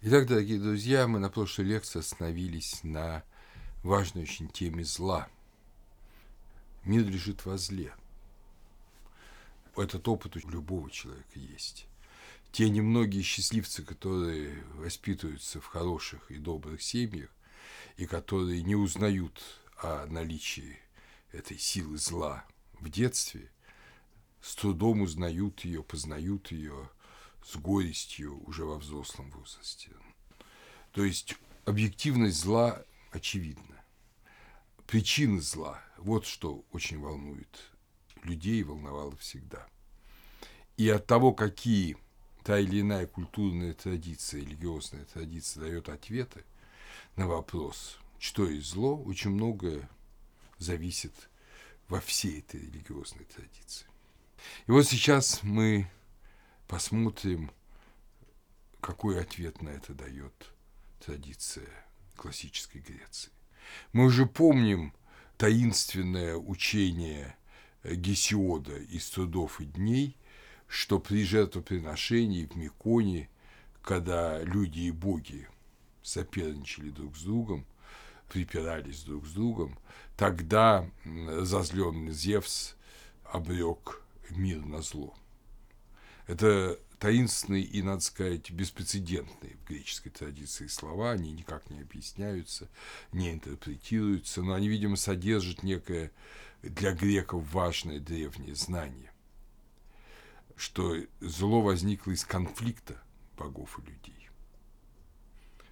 Итак, дорогие друзья, мы на прошлой лекции остановились на важной очень теме зла. Мир лежит во зле. Этот опыт у любого человека есть. Те немногие счастливцы, которые воспитываются в хороших и добрых семьях, и которые не узнают о наличии этой силы зла в детстве, с трудом узнают ее, познают ее, с горестью уже во взрослом возрасте. То есть объективность зла очевидна. Причины зла – вот что очень волнует людей, волновало всегда. И от того, какие та или иная культурная традиция, религиозная традиция дает ответы на вопрос, что есть зло, очень многое зависит во всей этой религиозной традиции. И вот сейчас мы Посмотрим, какой ответ на это дает традиция классической Греции. Мы уже помним таинственное учение Гесиода из трудов и дней, что при жертвоприношении в Миконе, когда люди и боги соперничали друг с другом, припирались друг с другом, тогда разозленный Зевс обрек мир на зло. Это таинственные и, надо сказать, беспрецедентные в греческой традиции слова, они никак не объясняются, не интерпретируются, но они, видимо, содержат некое для греков важное древнее знание, что зло возникло из конфликта богов и людей.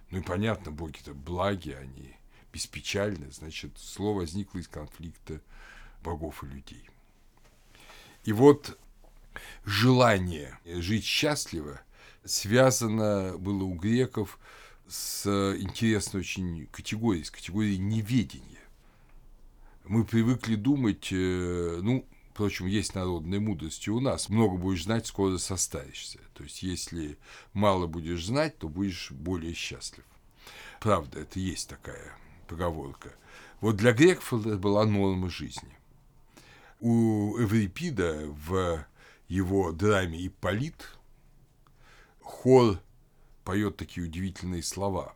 Ну и понятно, боги-то благи, они беспечальны, значит, зло возникло из конфликта богов и людей. И вот желание жить счастливо связано было у греков с интересной очень категорией, с категорией неведения. Мы привыкли думать, э, ну, впрочем, есть народная мудрость и у нас. Много будешь знать, скоро состаришься. То есть, если мало будешь знать, то будешь более счастлив. Правда, это есть такая поговорка. Вот для греков это была норма жизни. У Эврипида в его драме «Ипполит» хор поет такие удивительные слова.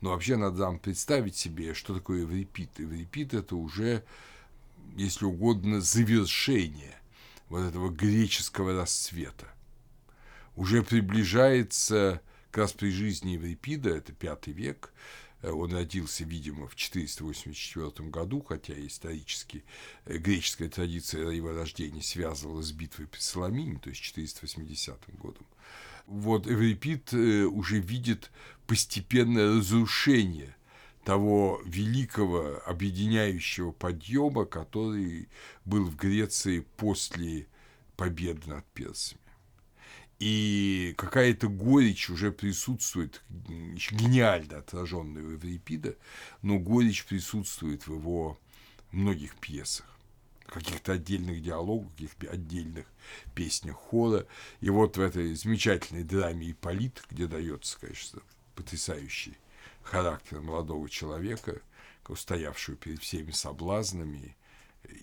Но вообще надо нам представить себе, что такое Эврипид. Эврипид – это уже, если угодно, завершение вот этого греческого расцвета. Уже приближается как раз при жизни Еврипида, это пятый век, он родился, видимо, в 484 году, хотя исторически э, греческая традиция его рождения связывала с битвой при Соломине, то есть 480 годом. Вот Эврипид э, уже видит постепенное разрушение того великого объединяющего подъема, который был в Греции после победы над персами и какая-то горечь уже присутствует, гениально отраженная у Еврипида, но горечь присутствует в его многих пьесах каких-то отдельных диалогах, каких-то отдельных песнях хора. И вот в этой замечательной драме «Ипполит», где дается, конечно, потрясающий характер молодого человека, устоявшего перед всеми соблазнами,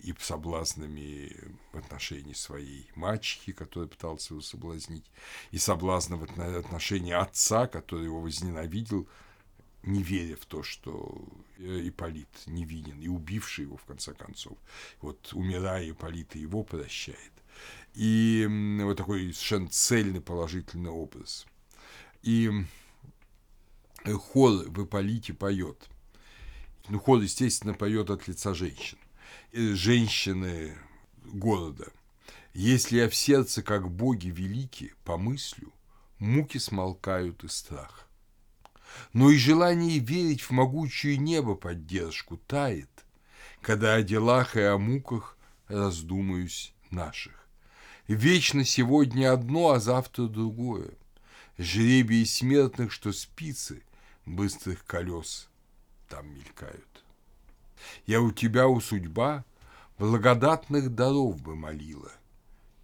и соблазнами в отношении своей мачехи, которая пыталась его соблазнить, и соблазна в отношении отца, который его возненавидел, не веря в то, что Иполит невинен, и убивший его, в конце концов. Вот, умирая, Иполит его прощает. И вот такой совершенно цельный положительный образ. И хор в Иполите поет. Ну, хор, естественно, поет от лица женщин. Э, женщины города. Если я в сердце, как боги велики, помыслю, муки смолкают и страх. Но и желание верить в могучее небо поддержку тает, когда о делах и о муках раздумаюсь наших. Вечно сегодня одно, а завтра другое. Жребий смертных, что спицы быстрых колес там мелькают. Я у тебя, у судьба, благодатных даров бы молила,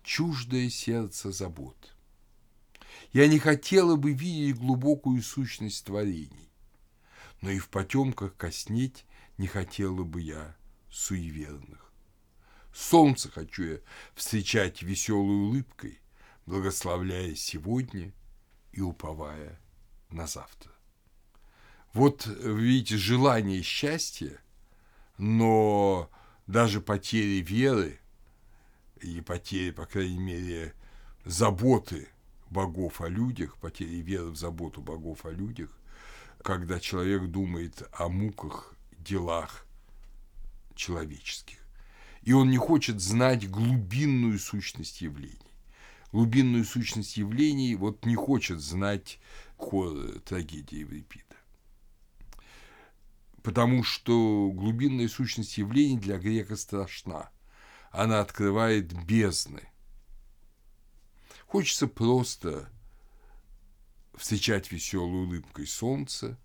чуждое сердце забот. Я не хотела бы видеть глубокую сущность творений, но и в потемках коснеть не хотела бы я суеверных. Солнце хочу я встречать веселой улыбкой, благословляя сегодня и уповая на завтра. Вот, видите, желание счастья, но даже потери веры и потери, по крайней мере, заботы богов о людях, потери веры в заботу богов о людях, когда человек думает о муках, делах человеческих. И он не хочет знать глубинную сущность явлений. Глубинную сущность явлений вот не хочет знать хор трагедии Еврипида. Потому что глубинная сущность явлений для грека страшна. Она открывает бездны – Хочется просто встречать веселой улыбкой солнце,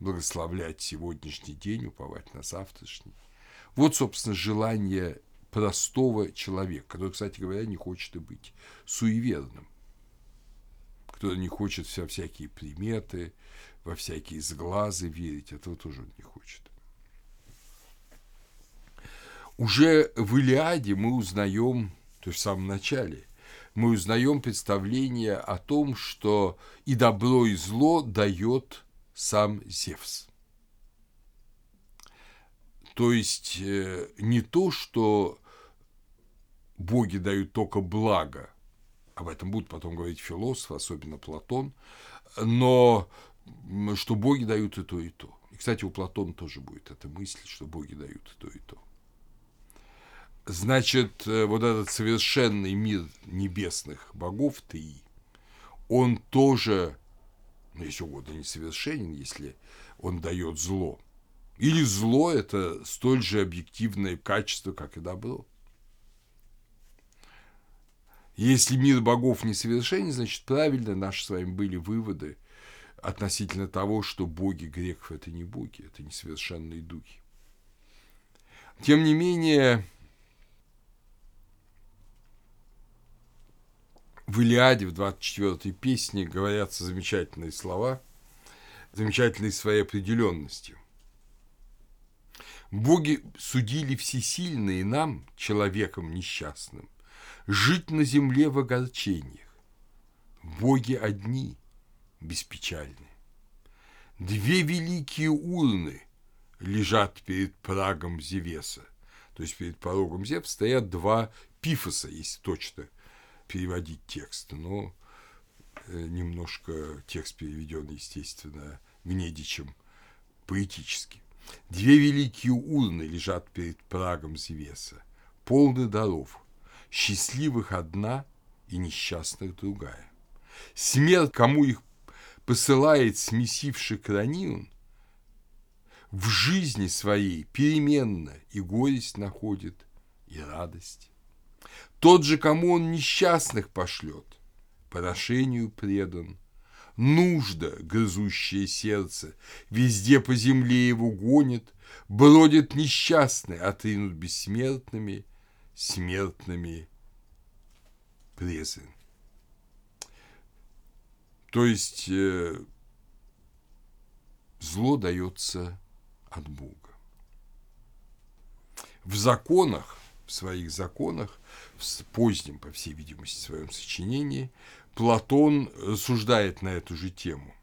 благословлять сегодняшний день, уповать на завтрашний. Вот, собственно, желание простого человека, который, кстати говоря, не хочет и быть суеверным, который не хочет вся всякие приметы, во всякие сглазы верить, этого тоже он не хочет. Уже в Илиаде мы узнаем, то есть в самом начале, мы узнаем представление о том, что и добро, и зло дает сам Зевс. То есть э, не то, что боги дают только благо, об этом будут потом говорить философы, особенно Платон, но что боги дают и то, и то. И, кстати, у Платона тоже будет эта мысль, что боги дают и то, и то. Значит, э, вот этот совершенный мир небесных богов ты, он тоже, ну, если угодно, несовершенен, если он дает зло. Или зло – это столь же объективное качество, как и добро. Если мир богов несовершенен, значит, правильно наши с вами были выводы относительно того, что боги греков – это не боги, это несовершенные духи. Тем не менее, в Илиаде, в 24-й песне, говорятся замечательные слова, замечательные своей определенностью. Боги судили всесильные нам, человеком несчастным, жить на земле в огорчениях. Боги одни, беспечальны. Две великие урны лежат перед прагом Зевеса. То есть перед порогом Зевса стоят два пифоса, если точно переводить текст, но э, немножко текст переведен, естественно, Гнедичем поэтически. Две великие урны лежат перед прагом Зевеса, полны даров, счастливых одна и несчастных другая. Смерть, кому их посылает смесивший кранион, в жизни своей переменно и горесть находит, и радость. Тот же, кому он несчастных пошлет, порошению предан. Нужда, грызущее сердце, везде по земле его гонит, бродит несчастный, отринут бессмертными, смертными презрен. То есть э, зло дается от Бога. В законах, в своих законах в позднем, по всей видимости, своем сочинении, Платон рассуждает на эту же тему.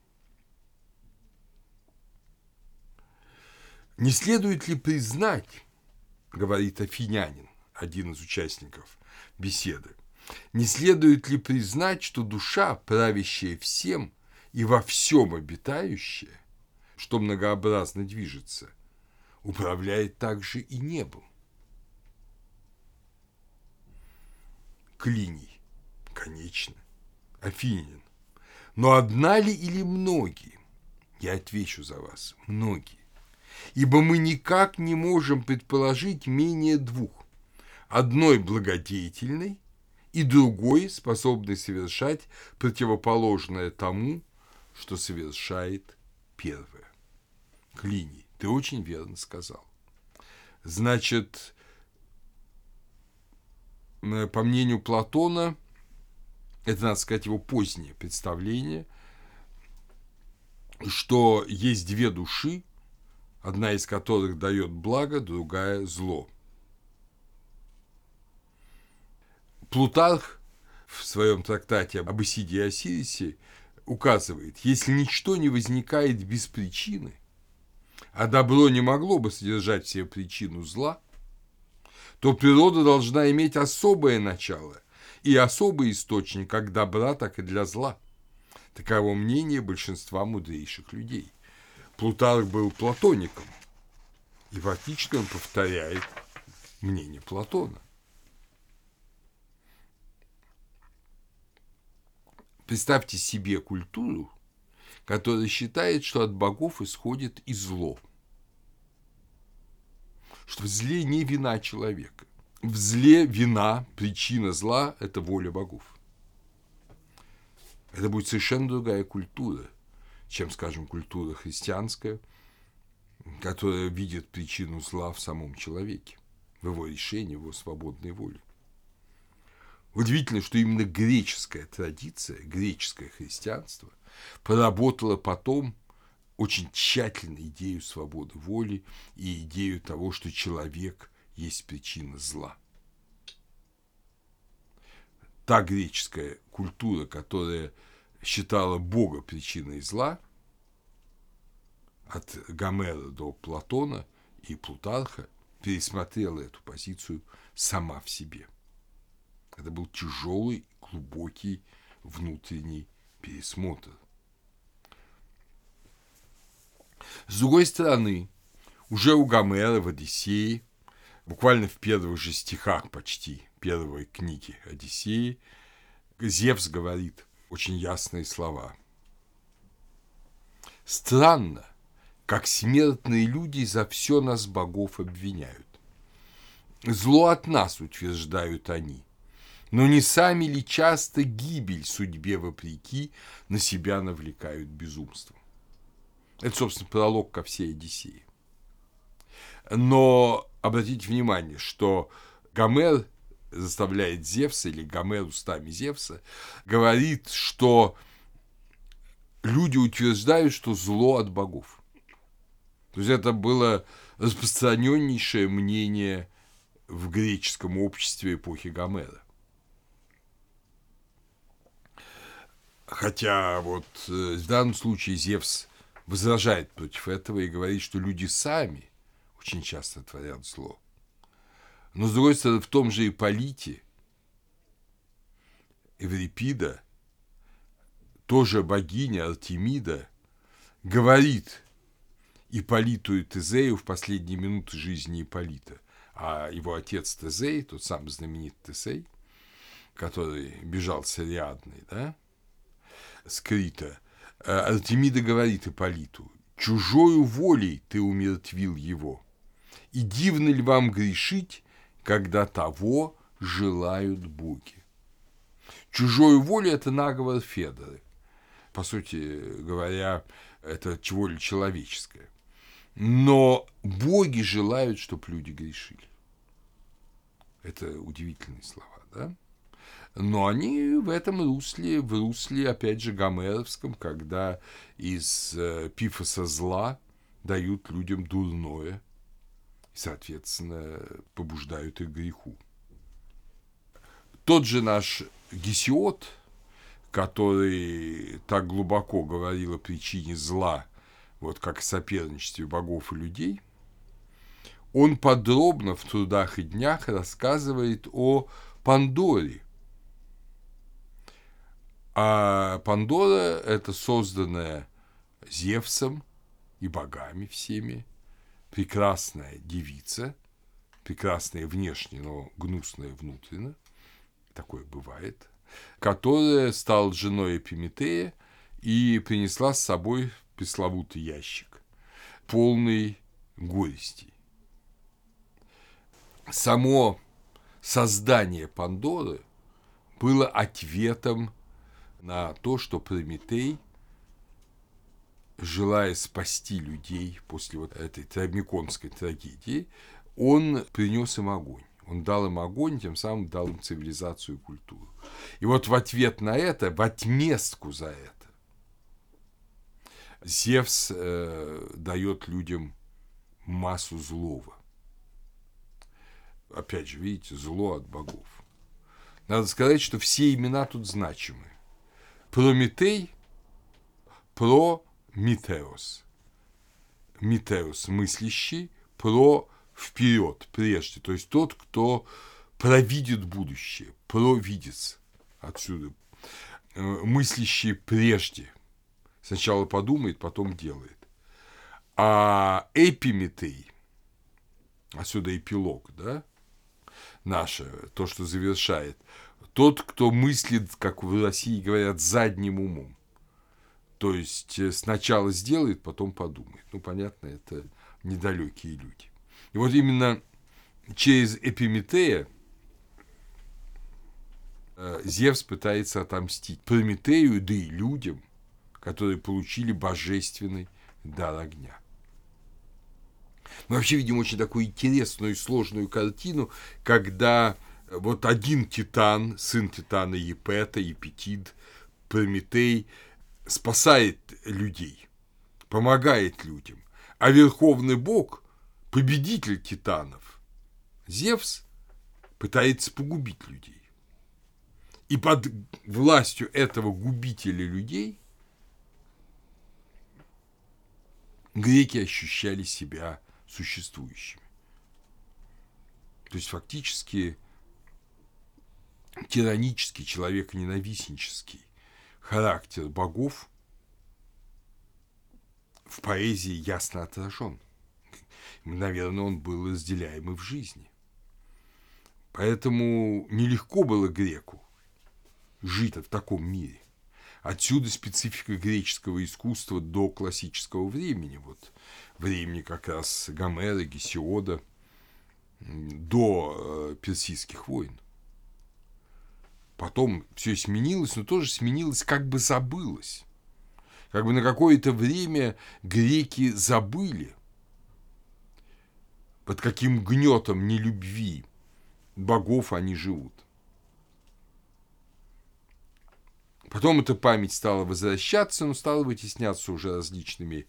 Не следует ли признать, говорит Афинянин, один из участников беседы, не следует ли признать, что душа, правящая всем и во всем обитающая, что многообразно движется, управляет также и небом? Клиний. Конечно. Афинин. Но одна ли или многие? Я отвечу за вас. Многие. Ибо мы никак не можем предположить менее двух. Одной благодетельной и другой способной совершать противоположное тому, что совершает первое. Клиний, ты очень верно сказал. Значит, Э, по мнению Платона, это, надо сказать, его позднее представление, что есть две души, одна из которых дает благо, другая – зло. Плутарх в своем трактате об Исиде и Осирисе указывает, если ничто не возникает без причины, а добро не могло бы содержать себе причину зла, то природа должна иметь особое начало и особый источник как добра, так и для зла. Таково мнение большинства мудрейших людей. Плутарх был платоником, и фактически он повторяет мнение Платона. Представьте себе культуру, которая считает, что от богов исходит и зло. Что в зле не вина человека. В зле вина, причина зла – это воля богов. Это будет совершенно другая культура, чем, скажем, культура христианская, которая видит причину зла в самом человеке, в его решении, в его свободной воле. Удивительно, что именно греческая традиция, греческое христианство проработало потом очень тщательно идею свободы воли и идею того, что человек есть причина зла. Та греческая культура, которая считала Бога причиной зла, от Гомера до Платона и Плутарха, пересмотрела эту позицию сама в себе – это был тяжелый, глубокий внутренний пересмотр. С другой стороны, уже у Гомера в Одиссее, буквально в первых же стихах почти первой книги Одиссеи, Зевс говорит очень ясные слова. Странно, как смертные люди за все нас богов обвиняют. Зло от нас, утверждают они, но не сами ли часто гибель судьбе вопреки на себя навлекают безумством? Это, собственно, пролог ко всей Одиссее. Но обратите внимание, что Гомер заставляет Зевса, или Гомер устами Зевса, говорит, что люди утверждают, что зло от богов. То есть это было распространеннейшее мнение в греческом обществе эпохи Гомера. Хотя вот э, в данном случае Зевс возражает против этого и говорит, что люди сами очень часто творят зло. Но, с другой стороны, в том же Ипполите, Эврипида, тоже богиня Артемида, говорит Ипполиту и Тезею в последние минуты жизни Ипполита, а его отец Тезей, тот самый знаменитый Тесей, который бежал с Ариадной, да, скрыто. Э, Артемида говорит Ипполиту, «Чужою волей ты умертвил его, и дивно ли вам грешить, когда того желают боги?» Чужою волей – это наговор Федоры. По сути говоря, это чего ли человеческое. Но боги желают, чтобы люди грешили. Это удивительные слова, да? Но они в этом русле, в русле, опять же, гомеровском, когда из э, пифоса зла дают людям дурное и, соответственно, побуждают их к греху. Тот же наш Гесиот, который так глубоко говорил о причине зла, вот как соперничестве богов и людей, он подробно в трудах и днях рассказывает о Пандоре, а Пандора – это созданная Зевсом и богами всеми. Прекрасная девица, прекрасная внешне, но гнусная внутренне, такое бывает, которая стала женой Эпиметея и принесла с собой пресловутый ящик, полный горестей. Само создание Пандоры было ответом на то, что Прометей, желая спасти людей после вот этой травмиконской трагедии, он принес им огонь. Он дал им огонь, тем самым дал им цивилизацию и культуру. И вот в ответ на это, в отместку за это, Зевс э, дает людям массу злого. Опять же, видите, зло от богов. Надо сказать, что все имена тут значимы. Прометей про Митеос. Митеос мыслящий, про вперед, прежде. То есть тот, кто провидит будущее, провидец. Отсюда э, мыслящий прежде. Сначала подумает, потом делает. А эпиметей, отсюда эпилог, да, наше, то, что завершает, тот, кто мыслит, как в России говорят, задним умом. То есть э, сначала сделает, потом подумает. Ну, понятно, это недалекие люди. И вот именно через Эпиметея э, Зевс пытается отомстить Прометею, да и людям, которые получили божественный дар огня. Мы вообще видим очень такую интересную и сложную картину, когда вот один титан, сын титана Епета, Епетид, Прометей, спасает людей, помогает людям, а верховный бог, победитель титанов, Зевс, пытается погубить людей. И под властью этого губителя людей греки ощущали себя существующими. То есть фактически тиранический, человеконенавистнический характер богов в поэзии ясно отражен. Наверное, он был разделяемый в жизни. Поэтому нелегко было греку жить в таком мире. Отсюда специфика греческого искусства до классического времени, вот времени как раз Гомера, Гесиода, до э, персидских войн. Потом все сменилось, но тоже сменилось, как бы забылось. Как бы на какое-то время греки забыли, под каким гнетом нелюбви богов они живут. Потом эта память стала возвращаться, но стала вытесняться уже различными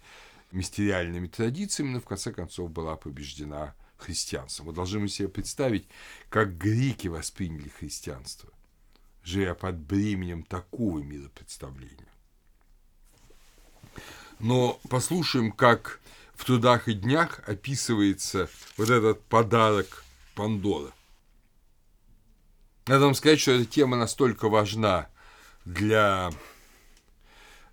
мистериальными традициями, но в конце концов была побеждена христианством. Мы должны себе представить, как греки восприняли христианство, живя под бременем такого миропредставления. Но послушаем, как в трудах и днях описывается вот этот подарок Пандора. Надо вам сказать, что эта тема настолько важна для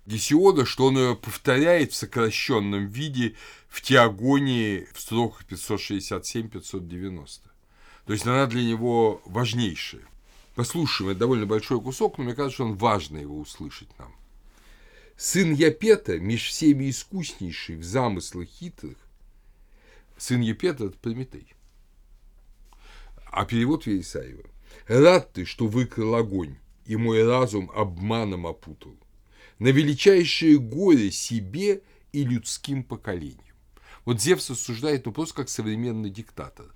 Гесиода, что он ее повторяет в сокращенном виде в Теогонии в строках 567-590. То есть она для него важнейшая. Послушаем, это довольно большой кусок, но мне кажется, что он важно его услышать нам. Сын Япета, меж всеми искуснейший в замыслах хитрых, сын Япета – это Прометей. А перевод Вересаева. Рад ты, что выкрал огонь, и мой разум обманом опутал. На величайшее горе себе и людским поколениям. Вот Зевс осуждает ну, просто как современный диктатор.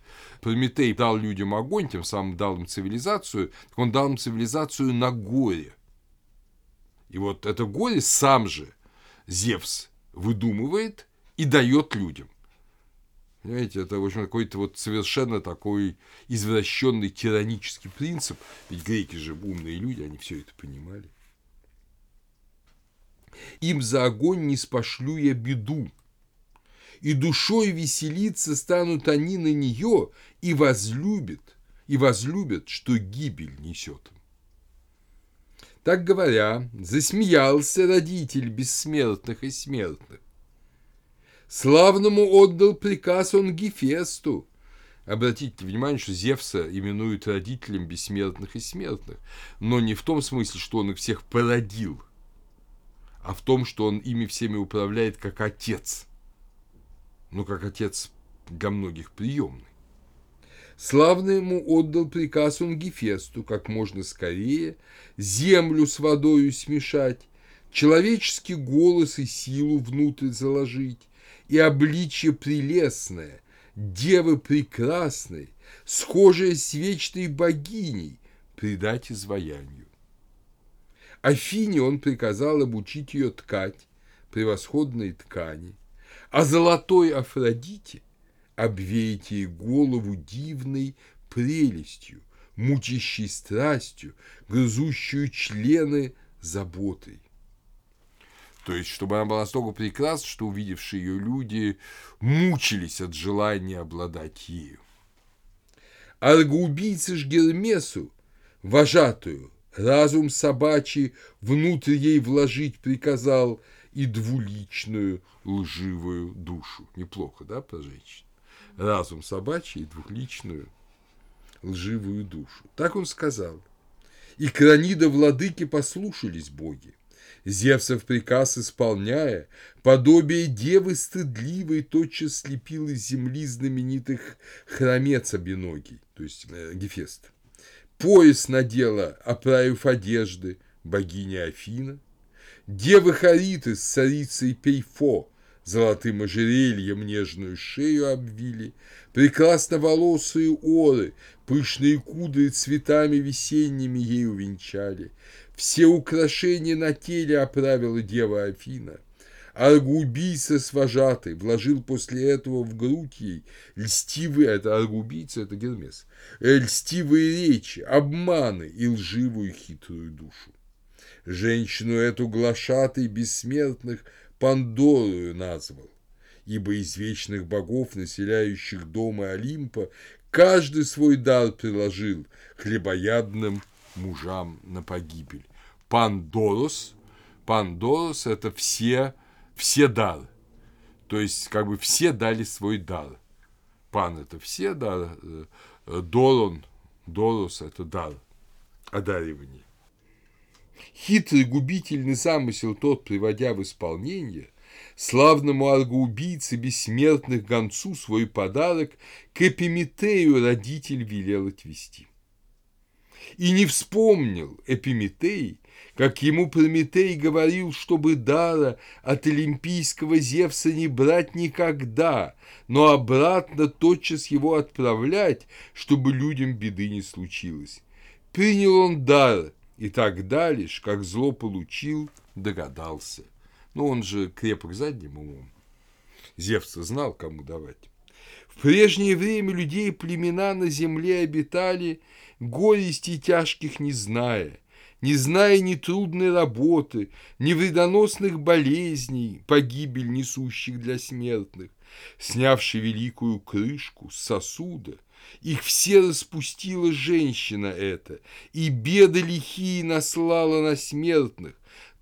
Прометей дал людям огонь, тем самым дал им цивилизацию, он дал им цивилизацию на горе. И вот это горе сам же Зевс выдумывает и дает людям. Понимаете, это, в общем, какой-то вот совершенно такой извращенный тиранический принцип. Ведь греки же умные люди, они все это понимали. Им за огонь не спошлю я беду, и душой веселиться станут они на нее, и возлюбят, и возлюбят, что гибель несет. Так говоря, засмеялся родитель бессмертных и смертных. Славному отдал приказ он Гефесту. Обратите внимание, что Зевса именуют родителем бессмертных и смертных, но не в том смысле, что он их всех породил, а в том, что он ими всеми управляет как отец. Ну, как отец для многих приемный. Славно ему отдал приказ он Гефесту как можно скорее землю с водою смешать, человеческий голос и силу внутрь заложить, и обличье прелестное, девы прекрасной, схожее с вечной богиней, предать изваянию. Афине он приказал обучить ее ткать превосходной ткани, а золотой Афродите обвеять ей голову дивной прелестью, мучащей страстью, грызущую члены заботой. То есть, чтобы она была настолько прекрасна, что увидевшие ее люди мучились от желания обладать ею. Аргоубийце ж Гермесу, вожатую, разум собачий внутрь ей вложить приказал и двуличную лживую душу. Неплохо, да, про женщин? Разум собачий и двуличную лживую душу. Так он сказал. И кранида владыки послушались боги. Зевсов приказ исполняя, подобие девы стыдливой тотчас слепил из земли знаменитых хромец обиногий, то есть э, Гефест. Пояс надела, оправив одежды, богиня Афина. Девы Хариты с царицей Пейфо золотым ожерельем нежную шею обвили, прекрасно волосые оры, пышные кудри цветами весенними ей увенчали, все украшения на теле оправила дева Афина. Аргубийца с вожатой вложил после этого в грудь ей льстивые, это аргубийца, это Гермес, э, льстивые речи, обманы и лживую хитрую душу. Женщину эту глашатой бессмертных Пандорою назвал, ибо из вечных богов, населяющих дома Олимпа, каждый свой дар приложил хлебоядным мужам на погибель. Пандорос, Пандорос – это все, все дары. То есть, как бы все дали свой дар. Пан – это все, да, э, Дорон, Дорос – это дар, одаривание. Хитрый губительный замысел тот, приводя в исполнение, славному аргоубийце бессмертных гонцу свой подарок к Эпиметею родитель велел отвести. И не вспомнил Эпиметей, как ему Прометей говорил, чтобы дара от олимпийского Зевса не брать никогда, но обратно тотчас его отправлять, чтобы людям беды не случилось. Принял он дар, и тогда лишь, как зло получил, догадался. Но он же крепок задним умом. Зевс знал, кому давать. В прежнее время людей племена на земле обитали, горестей тяжких не зная, не зная ни трудной работы, ни вредоносных болезней, погибель несущих для смертных, снявши великую крышку сосуда, их все распустила женщина эта, и беды лихие наслала на смертных,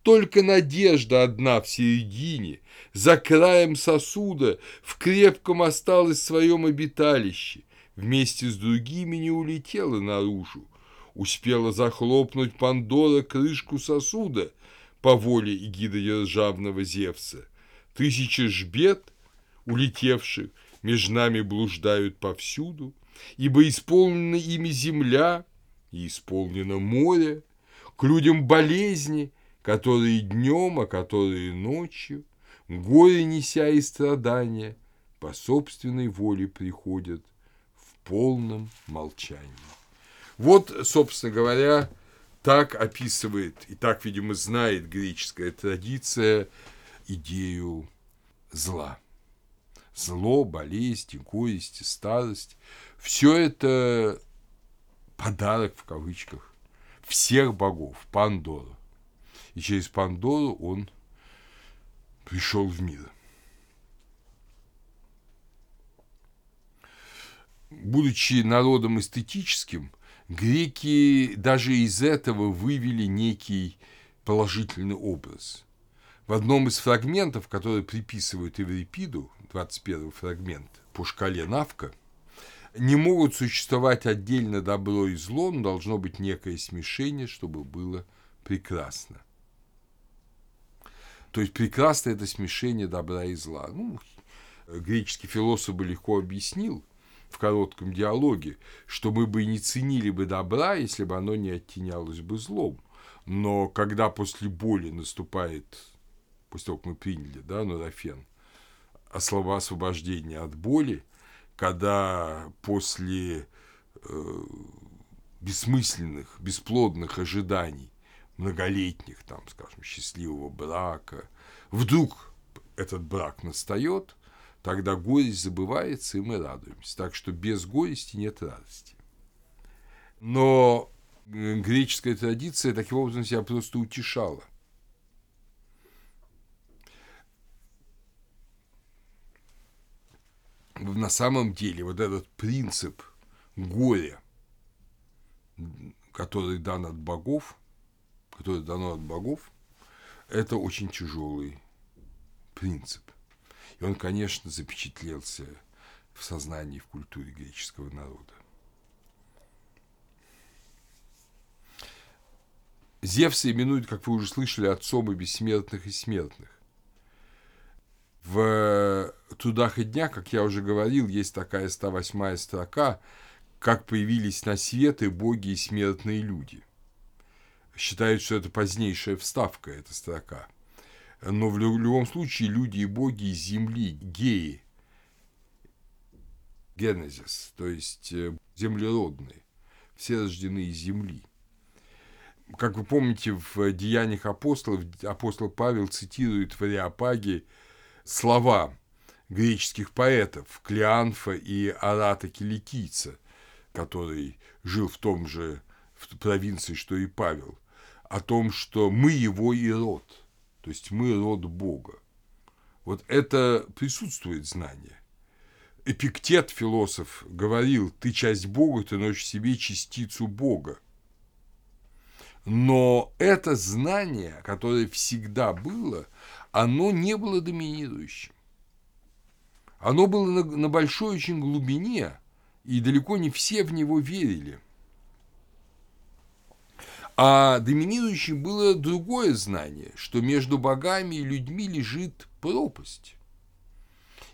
только надежда одна в середине, за краем сосуда в крепком осталось в своем обиталище, вместе с другими не улетела наружу, успела захлопнуть Пандора крышку сосуда по воле эгида державного Зевса. Тысячи ж бед, улетевших, между нами блуждают повсюду, ибо исполнена ими земля и исполнено море, к людям болезни, которые днем, а которые ночью, горе неся и страдания, по собственной воле приходят в полном молчании. Вот, собственно говоря, так описывает и так, видимо, знает греческая традиция идею зла. Зло, болезнь, горесть, старость – все это подарок в кавычках всех богов, Пандора и через Пандору он пришел в мир. Будучи народом эстетическим, греки даже из этого вывели некий положительный образ. В одном из фрагментов, который приписывают Еврипиду, 21 фрагмент по шкале Навка, не могут существовать отдельно добро и зло, но должно быть некое смешение, чтобы было прекрасно. То есть прекрасно это смешение добра и зла. Ну, греческий философ бы легко объяснил в коротком диалоге, что мы бы не ценили бы добра, если бы оно не оттенялось бы злом. Но когда после боли наступает, после того, как мы приняли, да, нурофен, слово освобождения от боли, когда после э, бессмысленных, бесплодных ожиданий многолетних, там, скажем, счастливого брака, вдруг этот брак настает, тогда горесть забывается, и мы радуемся. Так что без горести нет радости. Но греческая традиция таким образом себя просто утешала. На самом деле вот этот принцип горя, который дан от богов, который дано от богов, это очень тяжелый принцип. И он, конечно, запечатлелся в сознании, в культуре греческого народа. Зевса именуют, как вы уже слышали, отцом и бессмертных и смертных. В «Трудах и днях», как я уже говорил, есть такая 108 строка, как появились на свет и боги и смертные люди. Считают, что это позднейшая вставка, эта строка. Но в любом случае люди и боги из земли, геи, генезис, то есть э, землеродные, все рождены из земли – как вы помните, в «Деяниях апостолов» апостол Павел цитирует в Ариапаге слова греческих поэтов Клеанфа и Арата Киликийца, который жил в том же в провинции, что и Павел, о том, что мы его и род, то есть мы род Бога. Вот это присутствует знание. Эпиктет, философ, говорил, ты часть Бога, ты носишь в себе частицу Бога. Но это знание, которое всегда было, оно не было доминирующим. Оно было на, на большой очень глубине, и далеко не все в него верили. А доминирующим было другое знание, что между богами и людьми лежит пропасть.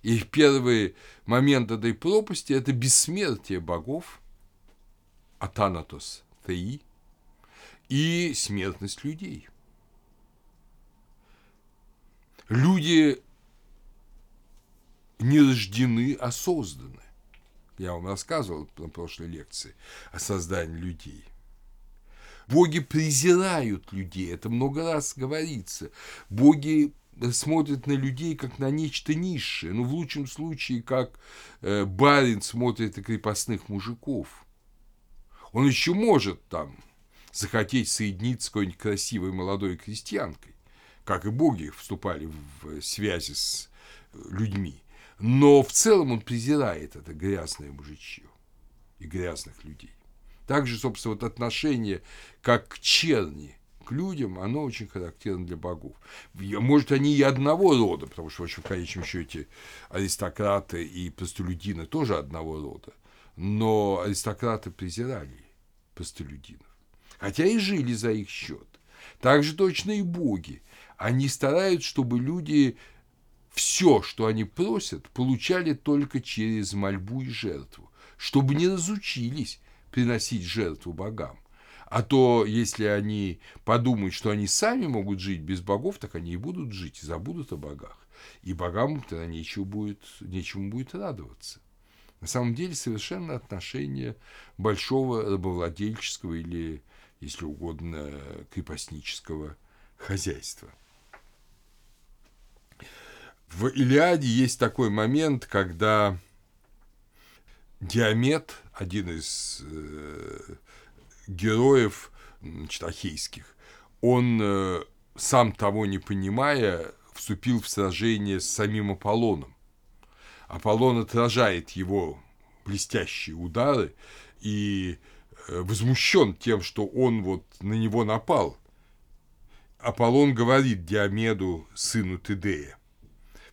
И первый момент этой пропасти – это бессмертие богов, атанатос теи, и смертность людей. Люди не рождены, а созданы. Я вам рассказывал на прошлой лекции о создании людей. Боги презирают людей, это много раз говорится. Боги смотрят на людей как на нечто низшее, ну, в лучшем случае, как э, барин смотрит на крепостных мужиков. Он еще может там захотеть соединиться с какой-нибудь красивой молодой крестьянкой, как и боги вступали в связи с людьми. Но в целом он презирает это грязное мужичье и грязных людей. Также, собственно, вот отношение как к черни к людям, оно очень характерно для богов. Может, они и одного рода, потому что, в конечном счете, аристократы и простолюдины тоже одного рода. Но аристократы презирали простолюдинов хотя и жили за их счет. Так же точно и боги. Они стараются, чтобы люди все, что они просят, получали только через мольбу и жертву, чтобы не разучились приносить жертву богам. А то, если они подумают, что они сами могут жить без богов, так они и будут жить, и забудут о богах. И богам тогда нечего будет, нечему будет радоваться. На самом деле совершенно отношение большого рабовладельческого или если угодно, крепостнического хозяйства. В Илиаде есть такой момент, когда Диамет, один из э, героев значит, ахейских, он, э, сам того не понимая, вступил в сражение с самим Аполлоном. Аполлон отражает его блестящие удары, и Э, возмущен тем, что он вот на него напал. Аполлон говорит Диомеду, сыну Тедея,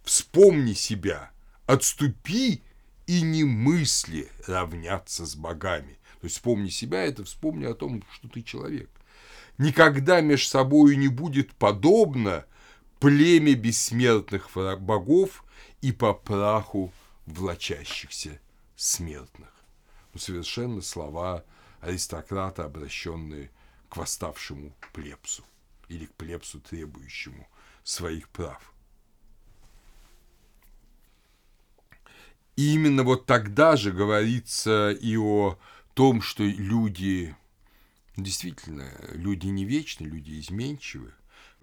«Вспомни себя, отступи и не мысли равняться с богами». То есть вспомни себя, это вспомни о том, что ты человек. Никогда меж собою не будет подобно племя бессмертных богов и по праху влачащихся смертных. Ну, совершенно слова аристократа, обращенные к восставшему плебсу или к плебсу, требующему своих прав. И именно вот тогда же говорится и о том, что люди, действительно, люди не вечны, люди изменчивы.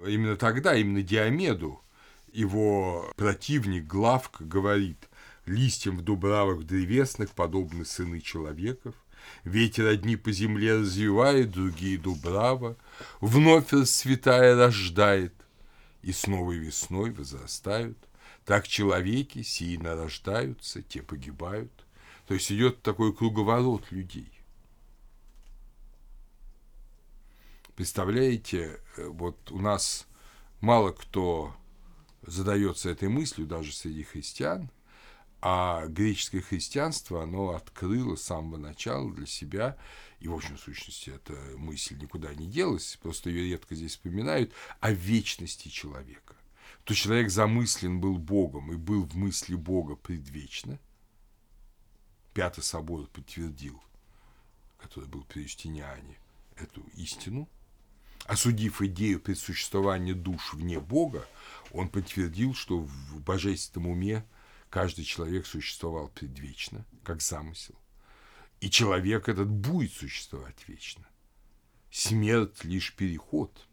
Именно тогда, именно Диомеду, его противник Главка говорит, листьям в дубравах древесных подобны сыны человеков, Ветер одни по земле развивает, другие дубрава, Вновь расцветая рождает, И с новой весной возрастают. Так человеки сии нарождаются, те погибают. То есть идет такой круговорот людей. Представляете, э, вот у нас мало кто задается этой мыслью, даже среди христиан, а греческое христианство, оно открыло с самого начала для себя, и в общем, сущности, эта мысль никуда не делась, просто ее редко здесь вспоминают, о вечности человека. То человек замыслен был Богом и был в мысли Бога предвечно. Пятый собор подтвердил, который был при Юстиниане, эту истину. Осудив идею предсуществования душ вне Бога, он подтвердил, что в божественном уме каждый человек существовал предвечно, как замысел. И человек этот будет существовать вечно. Смерть лишь переход.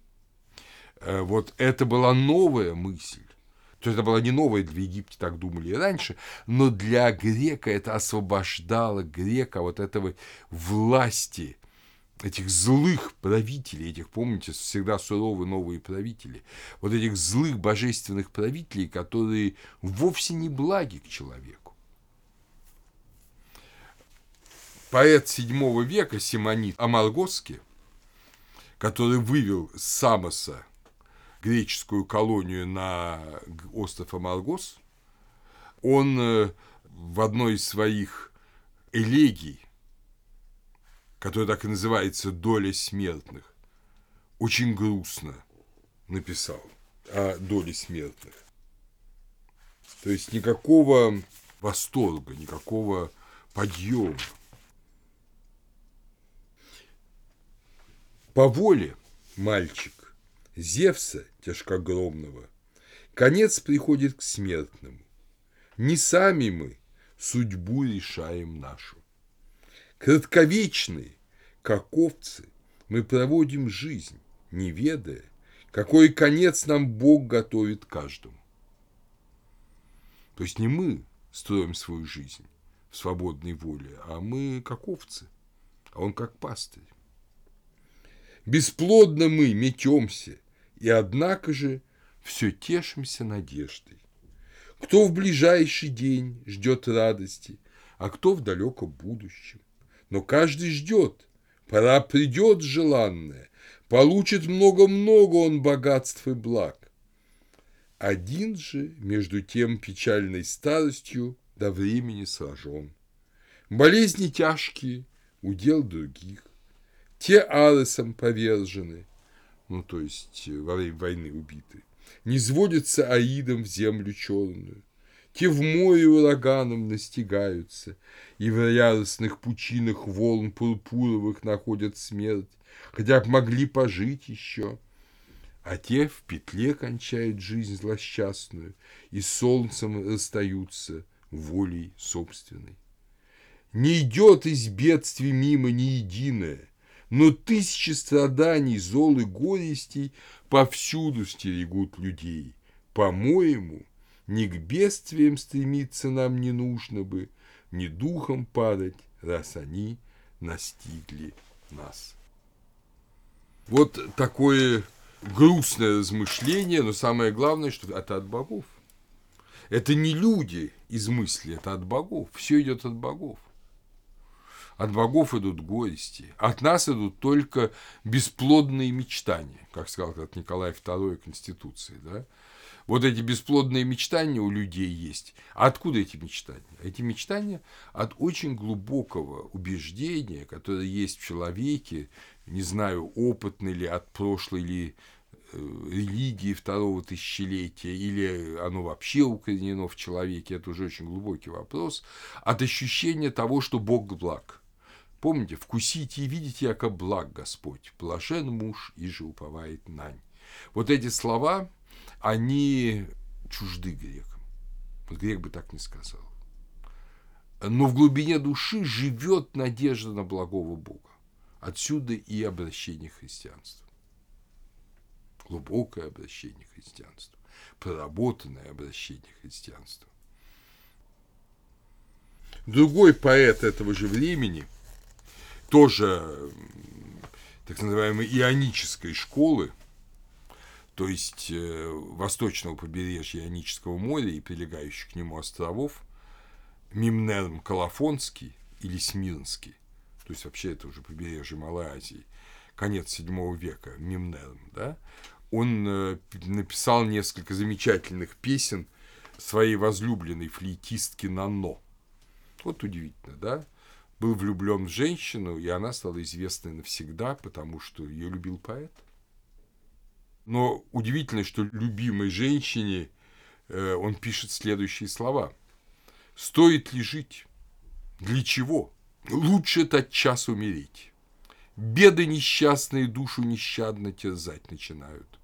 Э, вот это была новая мысль. То есть это была не новая для Египта, так думали и раньше, но для грека это освобождало грека вот этого власти – этих злых правителей, этих, помните, всегда суровые новые правители, вот этих злых божественных правителей, которые вовсе не благи к человеку. Поэт VII века Симонит Амаргосский, который вывел Самоса, греческую колонию на остров Амаргос, он э, в одной из своих элегий который так и называется «Доля смертных», очень грустно написал о доле смертных. То есть никакого восторга, никакого подъема. По воле мальчик Зевса тяжкогромного конец приходит к смертному. Не сами мы судьбу решаем нашу. Кратковечные, как овцы, мы проводим жизнь, не ведая, какой конец нам Бог готовит каждому. То есть не мы строим свою жизнь в свободной воле, а мы как овцы, а он как пастырь. Бесплодно мы метемся, и однако же все тешимся надеждой. Кто в ближайший день ждет радости, а кто в далеком будущем но каждый ждет. Пора придет желанное, получит много-много он богатств и благ. Один же, между тем печальной старостью, до времени сражен. Болезни тяжкие, удел других, те аресом повержены, ну, то есть во время войны убиты, не сводятся аидом в землю черную, те в море ураганом настигаются, и в яростных пучинах волн пурпуровых находят смерть, хотя б могли пожить еще. А те в петле кончают жизнь злосчастную и солнцем расстаются волей собственной. Не идет из бедствий мимо ни единое, но тысячи страданий, зол и горестей повсюду стерегут людей. По-моему, ни к бедствиям стремиться нам не нужно бы, ни духом падать, раз они настигли нас. Вот такое грустное размышление, но самое главное, что это от богов. Это не люди из мысли, это от богов. Все идет от богов. От богов идут горести, от нас идут только бесплодные мечтания, как сказал как Николай II Конституции. Да? Вот эти бесплодные мечтания у людей есть. А откуда эти мечтания? Эти мечтания от очень глубокого убеждения, которое есть в человеке, не знаю, опытный ли от прошлой ли э, религии второго тысячелетия, или оно вообще укоренено в человеке, это уже очень глубокий вопрос, от ощущения того, что Бог благ. Помните, вкусите и видите, яко благ Господь, блажен муж, и же уповает нань. Вот эти слова, они чужды грекам. Вот грек бы так не сказал. Но в глубине души живет надежда на благого Бога. Отсюда и обращение христианства. Глубокое обращение христианства. Проработанное обращение христианства. Другой поэт этого же времени, тоже так называемой ионической школы, то есть э, восточного побережья Ионического моря и прилегающих к нему островов, Мимнерм Калафонский или Смирнский, то есть вообще это уже побережье Малой Азии, конец VII века, Мимнерм, да, он э, написал несколько замечательных песен своей возлюбленной флейтистки Нано. Вот удивительно, да? Был влюблен в женщину, и она стала известной навсегда, потому что ее любил поэт. Но удивительно, что любимой женщине э, он пишет следующие слова. «Стоит ли жить? Для чего? Лучше тот час умереть. Беды несчастные душу нещадно терзать начинают.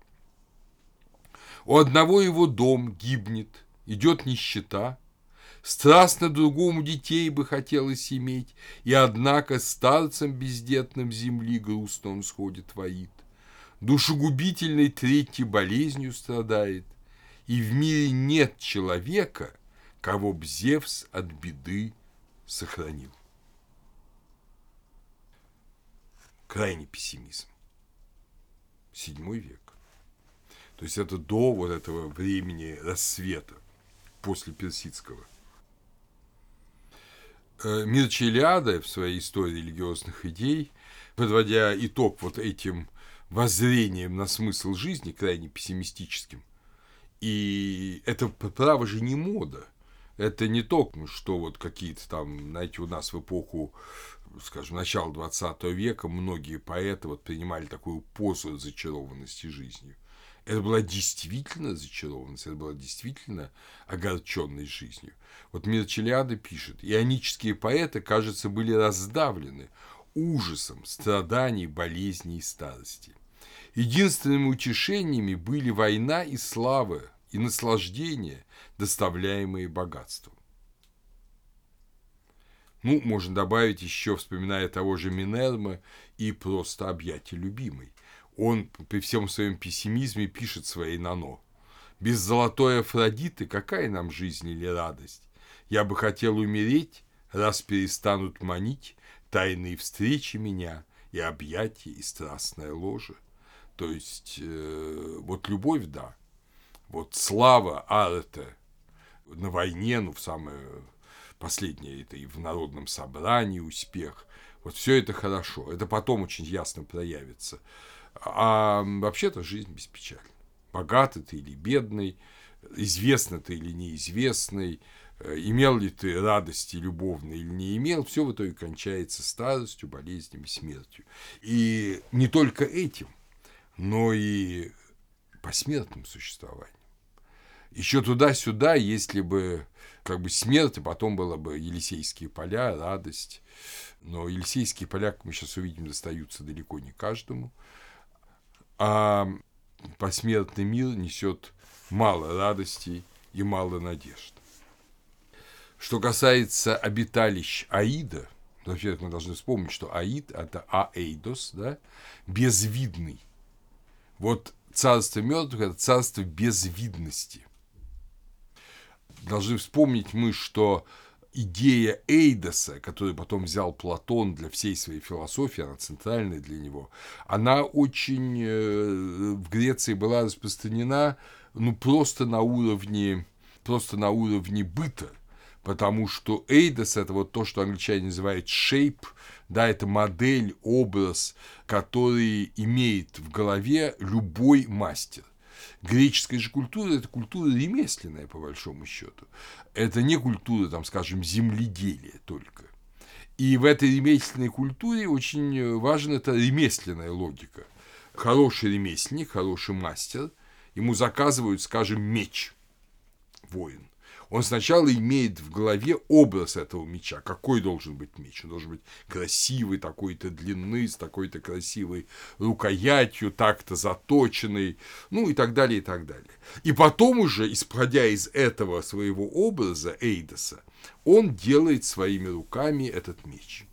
У одного его дом гибнет, идет нищета, Страстно другому детей бы хотелось иметь, И однако старцем бездетным земли грустно он сходит воит. Душегубительной третьей болезнью страдает, И в мире нет человека, Кого б Зевс от беды сохранил. Крайний пессимизм. Седьмой век. То есть это до вот этого времени рассвета, после персидского. Э, Мирча Илиада в своей истории религиозных идей, подводя итог вот этим воззрением на смысл жизни, крайне пессимистическим, и это право же не мода. Это не то, что вот какие-то там, знаете, у нас в эпоху, скажем, начала 20 века многие поэты вот принимали такую позу зачарованности жизнью. Это была действительно зачарованность, это была действительно огорченность жизнью. Вот Мирчелиада пишет, ионические поэты, кажется, были раздавлены ужасом страданий, болезней и старости. Единственными утешениями были война и слава, и наслаждение, доставляемые богатством. Ну, можно добавить еще, вспоминая того же Минерма, и просто объятие любимой он при всем своем пессимизме пишет своей Нано. Без золотой Афродиты какая нам жизнь или радость? Я бы хотел умереть, раз перестанут манить тайные встречи меня и объятия, и страстное ложе. То есть, э, вот любовь, да, вот слава Арета на войне, ну, в самое последнее, это и в народном собрании успех, вот все это хорошо, это потом очень ясно проявится. А вообще-то жизнь без печали. Богатый ты или бедный, известный ты или неизвестный, э, имел ли ты радости любовные или не имел, все в итоге кончается старостью, болезнями, смертью. И не только этим, но и посмертным существованием. Еще туда-сюда, если бы как бы смерть, и потом было бы Елисейские поля, радость. Но Елисейские поля, как мы сейчас увидим, достаются далеко не каждому а посмертный мир несет мало радостей и мало надежд. Что касается обиталищ Аида, во-первых, мы должны вспомнить, что Аид – это Аэйдос, да, безвидный. Вот царство мертвых – это царство безвидности. Должны вспомнить мы, что идея Эйдоса, которую потом взял Платон для всей своей философии, она центральная для него, она очень э, в Греции была распространена ну, просто на уровне, просто на уровне быта, потому что Эйдос – это вот то, что англичане называют shape, да, это модель, образ, который имеет в голове любой мастер. Греческая же культура – это культура ремесленная, по большому счету. Это не культура, там, скажем, земледелия только. И в этой ремесленной культуре очень важна эта ремесленная логика. Хороший ремесленник, хороший мастер, ему заказывают, скажем, меч, воин он сначала имеет в голове образ этого меча. Какой должен быть меч? Он должен быть красивый, такой-то длины, с такой-то красивой рукоятью, так-то заточенный, ну и так далее, и так далее. И потом уже, исходя из этого своего образа Эйдоса, он делает своими руками этот меч.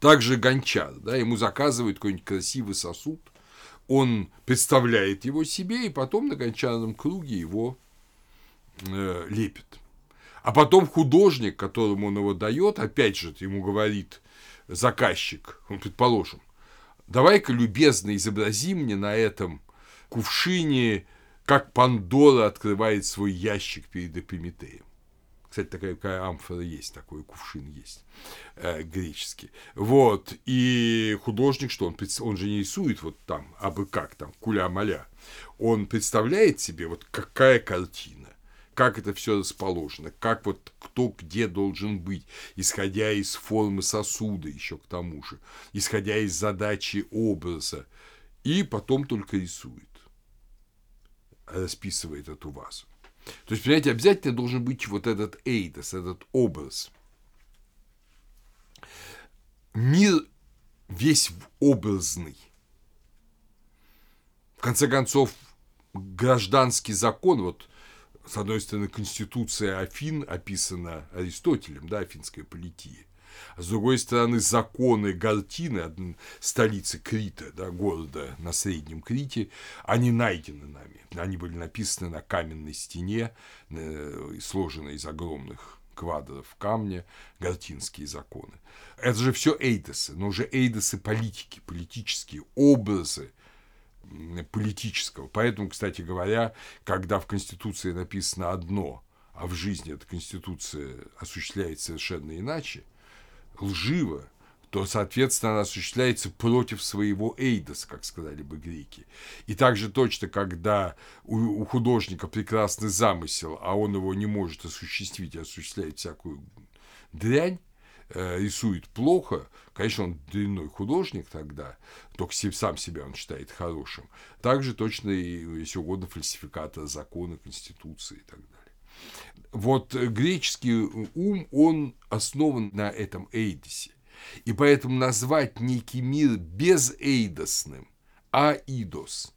Также гончар, да, ему заказывают какой-нибудь красивый сосуд, он представляет его себе, и потом на гончарном круге его э, лепит. А потом художник, которому он его дает, опять же, ему говорит заказчик, ну, предположим, давай-ка любезно изобрази мне на этом кувшине, как Пандора открывает свой ящик перед Эпиметеем. Кстати, такая, такая амфора есть, такой кувшин есть э, греческий. Вот. И художник, что он, он же не рисует вот там, а бы как там, куля-маля. Он представляет себе, вот какая картина как это все расположено, как вот кто где должен быть, исходя из формы сосуда еще к тому же, исходя из задачи образа, и потом только рисует, расписывает эту вазу. То есть, понимаете, обязательно должен быть вот этот эйдос, этот образ. Мир весь образный. В конце концов, гражданский закон, вот с одной стороны, конституция Афин описана Аристотелем, да, афинская полития, а с другой стороны, законы Гартины, столицы Крита, да, города на Среднем Крите, они найдены нами. Они были написаны на каменной стене, сложенной из огромных квадров камня, гартинские законы. Это же все эйдосы, но уже эйдосы политики, политические образы, политического. Поэтому, кстати говоря, когда в Конституции написано одно, а в жизни эта Конституция осуществляется совершенно иначе, лживо, то, соответственно, она осуществляется против своего эйдоса, как сказали бы греки. И также точно, когда у, у художника прекрасный замысел, а он его не может осуществить, а осуществляет всякую дрянь, рисует плохо, конечно, он длинной художник тогда, только сам себя он считает хорошим. Также точно и, если угодно, фальсификатор закона, конституции и так далее. Вот греческий ум, он основан на этом эйдосе. И поэтому назвать некий мир а идос,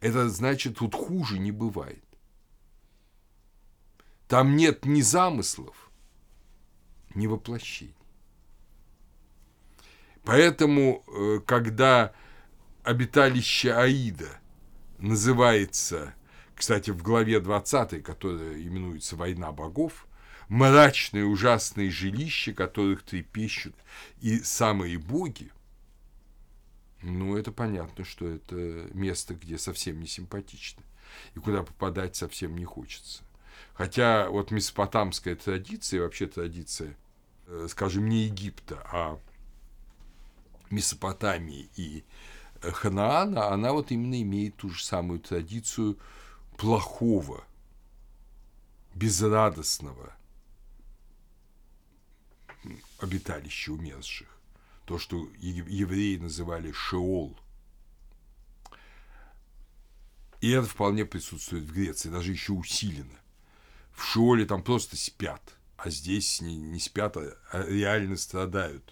это значит, тут хуже не бывает. Там нет ни замыслов, ни воплощений. Поэтому, э, когда обиталище Аида называется, кстати, в главе 20, которая именуется «Война богов», мрачные ужасные жилища, которых трепещут и самые боги, ну, это понятно, что это место, где совсем не симпатично, и куда попадать совсем не хочется. Хотя вот месопотамская традиция, вообще традиция, э, скажем, не Египта, а Месопотамии и э, Ханаана, она вот именно имеет ту же самую традицию плохого, безрадостного обиталища умерших. То, что евреи называли Шеол. И это вполне присутствует в Греции, даже еще усиленно. В Шеоле там просто спят, а здесь не, не спят, а реально страдают –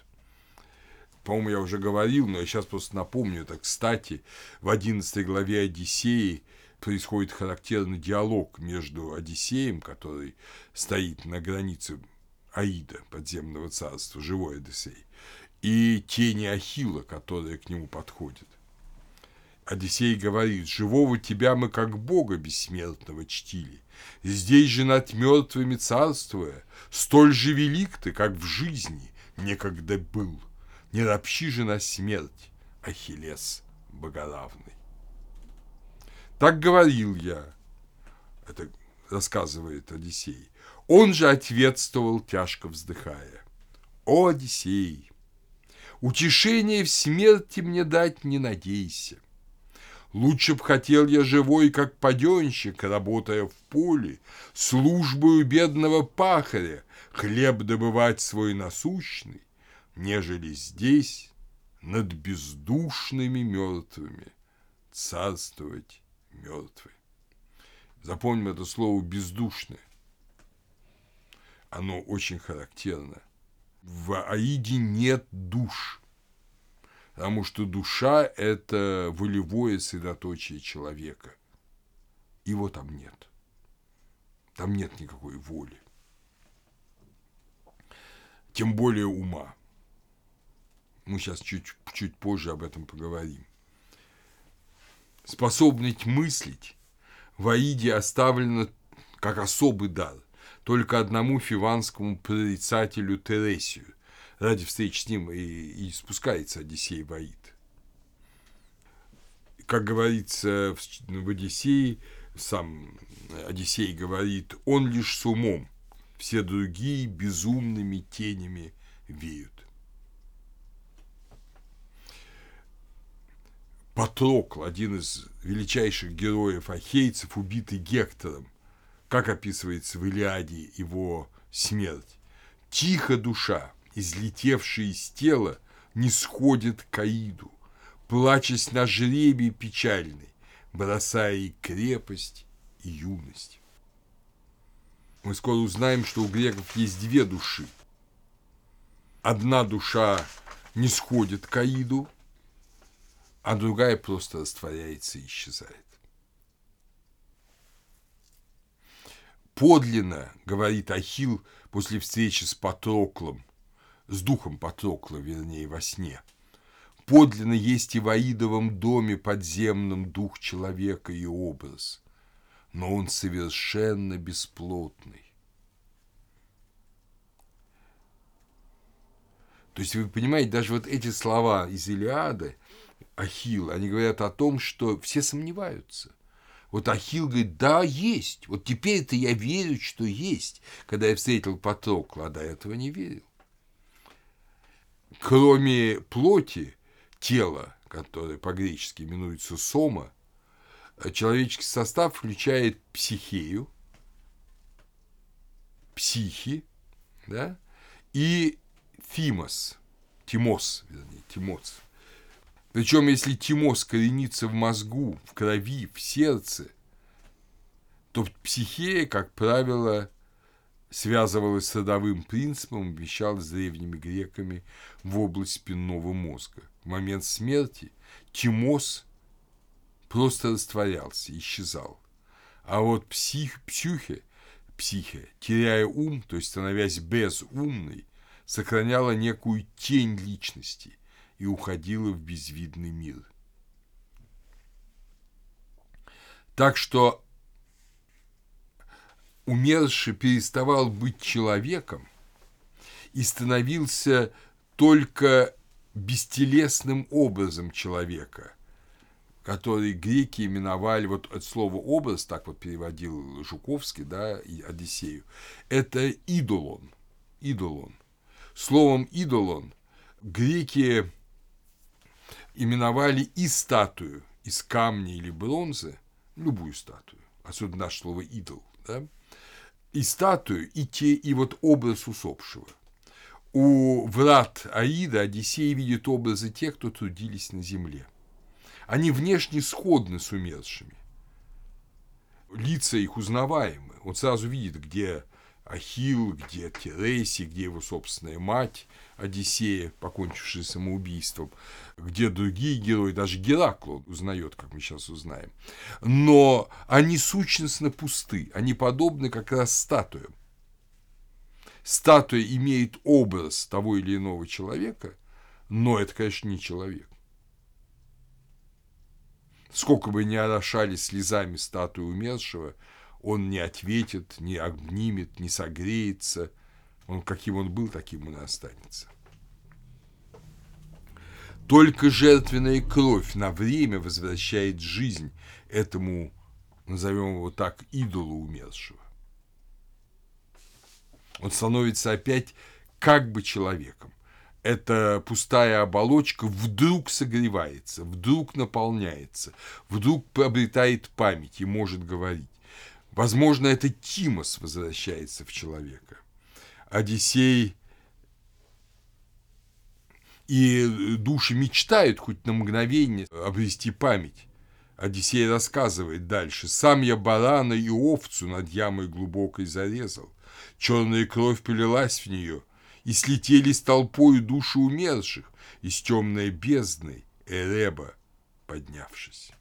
по-моему, я уже говорил, но я сейчас просто напомню это. Кстати, в 11 главе Одиссеи происходит характерный диалог между Одиссеем, который стоит на границе Аида, подземного царства, живой Одиссей, и тени Ахилла, которые к нему подходят. Одиссей говорит, «Живого тебя мы как Бога бессмертного чтили. Здесь же над мертвыми царствуя, столь же велик ты, как в жизни некогда был» не ропщи же на смерть, Ахиллес богоравный. Так говорил я, это рассказывает Одиссей. Он же ответствовал, тяжко вздыхая. О, Одиссей, утешение в смерти мне дать не надейся. Лучше б хотел я живой, как паденщик, работая в поле, службою бедного пахаря, хлеб добывать свой насущный, нежели здесь над бездушными мертвыми царствовать мертвый. Запомним это слово «бездушное». Оно очень характерно. В Аиде нет душ, потому что душа – это волевое средоточие человека. Его там нет. Там нет никакой воли. Тем более ума. Мы сейчас чуть, чуть позже об этом поговорим. Способность мыслить в Аиде оставлена как особый дар только одному фиванскому прорицателю Тересию. Ради встречи с ним и, и спускается Одиссей в Аид. как говорится в Одиссее, сам Одиссей говорит, он лишь с умом, все другие безумными тенями веют. Патрокл, один из величайших героев ахейцев, убитый Гектором, как описывается в Илиаде его смерть. Тихо душа, излетевшая из тела, не сходит к Аиду, плачась на жребий печальный, бросая и крепость, и юность. Мы скоро узнаем, что у греков есть две души. Одна душа не сходит к Аиду, а другая просто растворяется и исчезает. Подлинно, говорит Ахил после встречи с Патроклом, с духом Патрокла, вернее, во сне. Подлинно есть и в Аидовом доме подземном дух человека и образ, но он совершенно бесплотный. То есть вы понимаете, даже вот эти слова из Илиады, Ахилла, они говорят о том, что все сомневаются. Вот Ахилл говорит, да, есть. Вот теперь-то я верю, что есть, когда я встретил Патрокла, а до этого не верил. Кроме плоти, тела, которое по-гречески именуется сома, человеческий состав включает психею, психи, да, и Тимос, Тимос, вернее, Тимос. Причем, если Тимос коренится в мозгу, в крови, в сердце, то психея, как правило, связывалась с родовым принципом, вещалась с древними греками в область спинного мозга. В момент смерти Тимос просто растворялся, исчезал. А вот псих, псюхе, психе, теряя ум, то есть становясь безумной, сохраняла некую тень личности и уходила в безвидный мир. Так что умерший переставал быть человеком и становился только бестелесным образом человека, который греки именовали, вот от слова образ, так вот переводил Жуковский, да, и Одиссею, это идолон, идолон. Словом «идолон» греки именовали и статую из камня или бронзы, любую статую, особенно наше слово «идол», да, и статую, и те, и вот образ усопшего. У врат Аида Одиссей видит образы тех, кто трудились на земле. Они внешне сходны с умершими. Лица их узнаваемы. Он сразу видит, где Ахилл, где Тереси, где его собственная мать Одиссея, покончившая самоубийством, где другие герои, даже Геракл узнает, как мы сейчас узнаем. Но они сущностно пусты, они подобны как раз статуям. Статуя имеет образ того или иного человека, но это, конечно, не человек. Сколько бы ни орошали слезами статую умершего – он не ответит, не обнимет, не согреется. Он каким он был, таким он и останется. Только жертвенная кровь на время возвращает жизнь этому, назовем его так, идолу умершего. Он становится опять как бы человеком. Эта пустая оболочка вдруг согревается, вдруг наполняется, вдруг обретает память и может говорить. Возможно, это Тимос возвращается в человека. Одиссей и души мечтают хоть на мгновение обрести память. Одиссей рассказывает дальше. «Сам я барана и овцу над ямой глубокой зарезал. Черная кровь полилась в нее, и слетели с толпою души умерших из темной бездны Эреба поднявшись»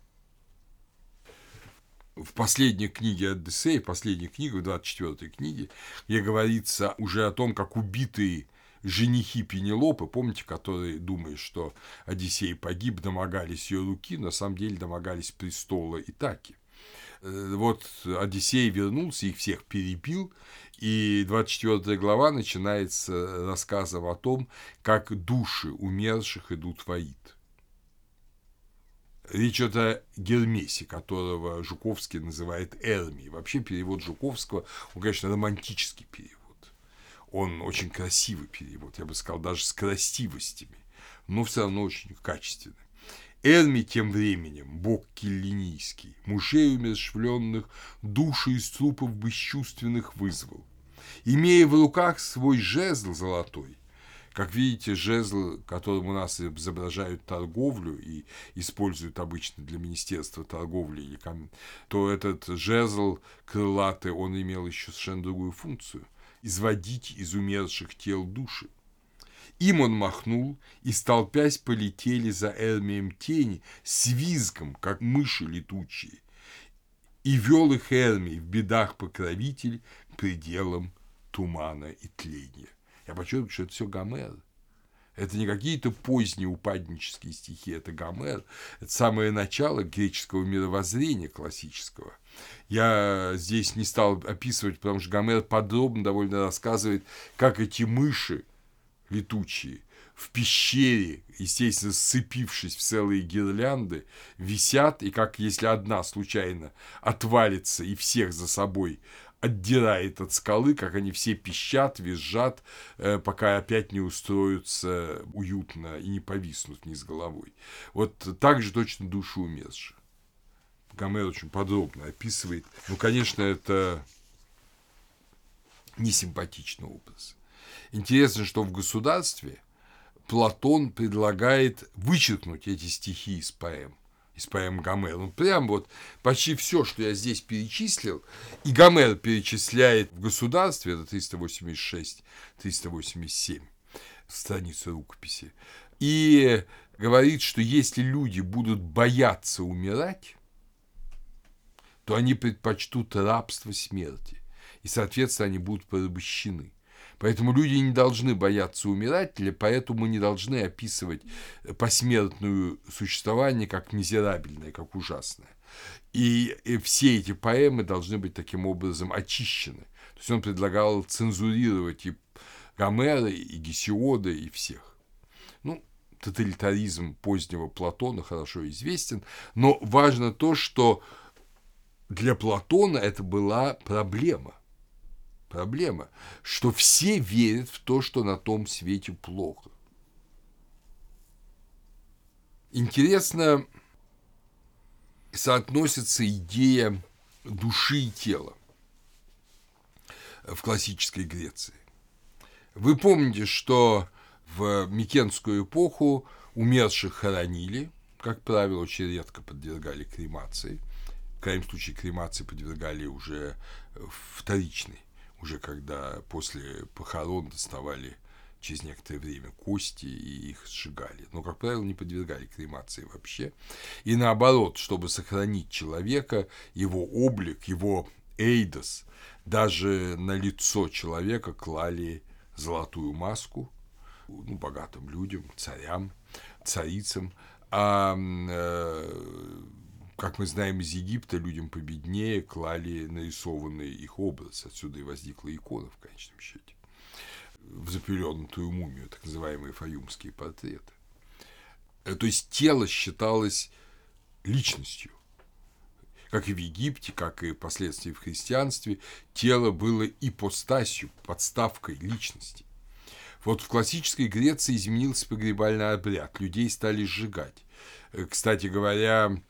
в последней книге Одиссея, последней книге, в 24 книге, где говорится уже о том, как убитые женихи Пенелопы, помните, которые думают, что Одиссей погиб, домогались ее руки, на самом деле домогались престола Итаки. Э, вот Одиссей вернулся, их всех перебил, и 24 глава начинается рассказом о том, как души умерших идут в. О Гермесе, которого Жуковский называет Эрми. Вообще перевод Жуковского, он, конечно, романтический перевод. Он очень красивый перевод, я бы сказал, даже с красивостями, но все равно очень качественный. Эрми тем временем, бог келлинийский, мужей умершвленных, души из трупов бесчувственных вызвал. Имея в руках свой жезл золотой, как видите, жезл, которым у нас изображают торговлю и используют обычно для Министерства торговли, или то этот жезл крылатый, он имел еще совершенно другую функцию – изводить из умерших тел души. Им он махнул, и, столпясь, полетели за Эрмием тени с визгом, как мыши летучие. И вел их Эрмий в бедах покровитель пределом тумана и тления. Я подчеркиваю, что это все Гомер. Это не какие-то поздние упаднические стихи, это Гомер. Это самое начало греческого мировоззрения классического. Я здесь не стал описывать, потому что Гомер подробно довольно рассказывает, как эти мыши летучие в пещере, естественно, сцепившись в целые гирлянды, висят, и как если одна случайно отвалится и всех за собой отдирает от скалы, как они все пищат, визжат, э, пока опять не устроятся уютно и не повиснут вниз головой. Вот так же точно души умерших. Гомер очень подробно описывает. Ну, конечно, это несимпатичный образ. Интересно, что в государстве Платон предлагает вычеркнуть эти стихи из поэм из поэм Гомера. Ну, прям вот почти все, что я здесь перечислил, и Гомер перечисляет в государстве, это 386-387 страницы рукописи, и говорит, что если люди будут бояться умирать, то они предпочтут рабство смерти, и, соответственно, они будут порабощены. Поэтому люди не должны бояться умирать, поэтому мы не должны описывать посмертное существование как мизерабельное, как ужасное. И все эти поэмы должны быть таким образом очищены. То есть он предлагал цензурировать и Гомера, и Гесиода, и всех. Ну, тоталитаризм позднего Платона хорошо известен, но важно то, что для Платона это была проблема проблема, что все верят в то, что на том свете плохо. Интересно соотносится идея души и тела в классической Греции. Вы помните, что в Микенскую эпоху умерших хоронили, как правило, очень редко подвергали кремации. В крайнем случае кремации подвергали уже вторичной уже когда после похорон доставали через некоторое время кости и их сжигали. Но, как правило, не подвергали кремации вообще. И наоборот, чтобы сохранить человека, его облик, его эйдос, даже на лицо человека клали золотую маску, ну, богатым людям, царям, царицам, а э, как мы знаем из Египта, людям победнее клали нарисованный их образ. Отсюда и возникла икона в конечном счете. В запеленутую мумию, так называемые фаюмские портреты. Э, то есть тело считалось личностью. Как и в Египте, как и впоследствии в христианстве, тело было ипостасью, подставкой личности. Вот в классической Греции изменился погребальный обряд, людей стали сжигать. Э, кстати говоря,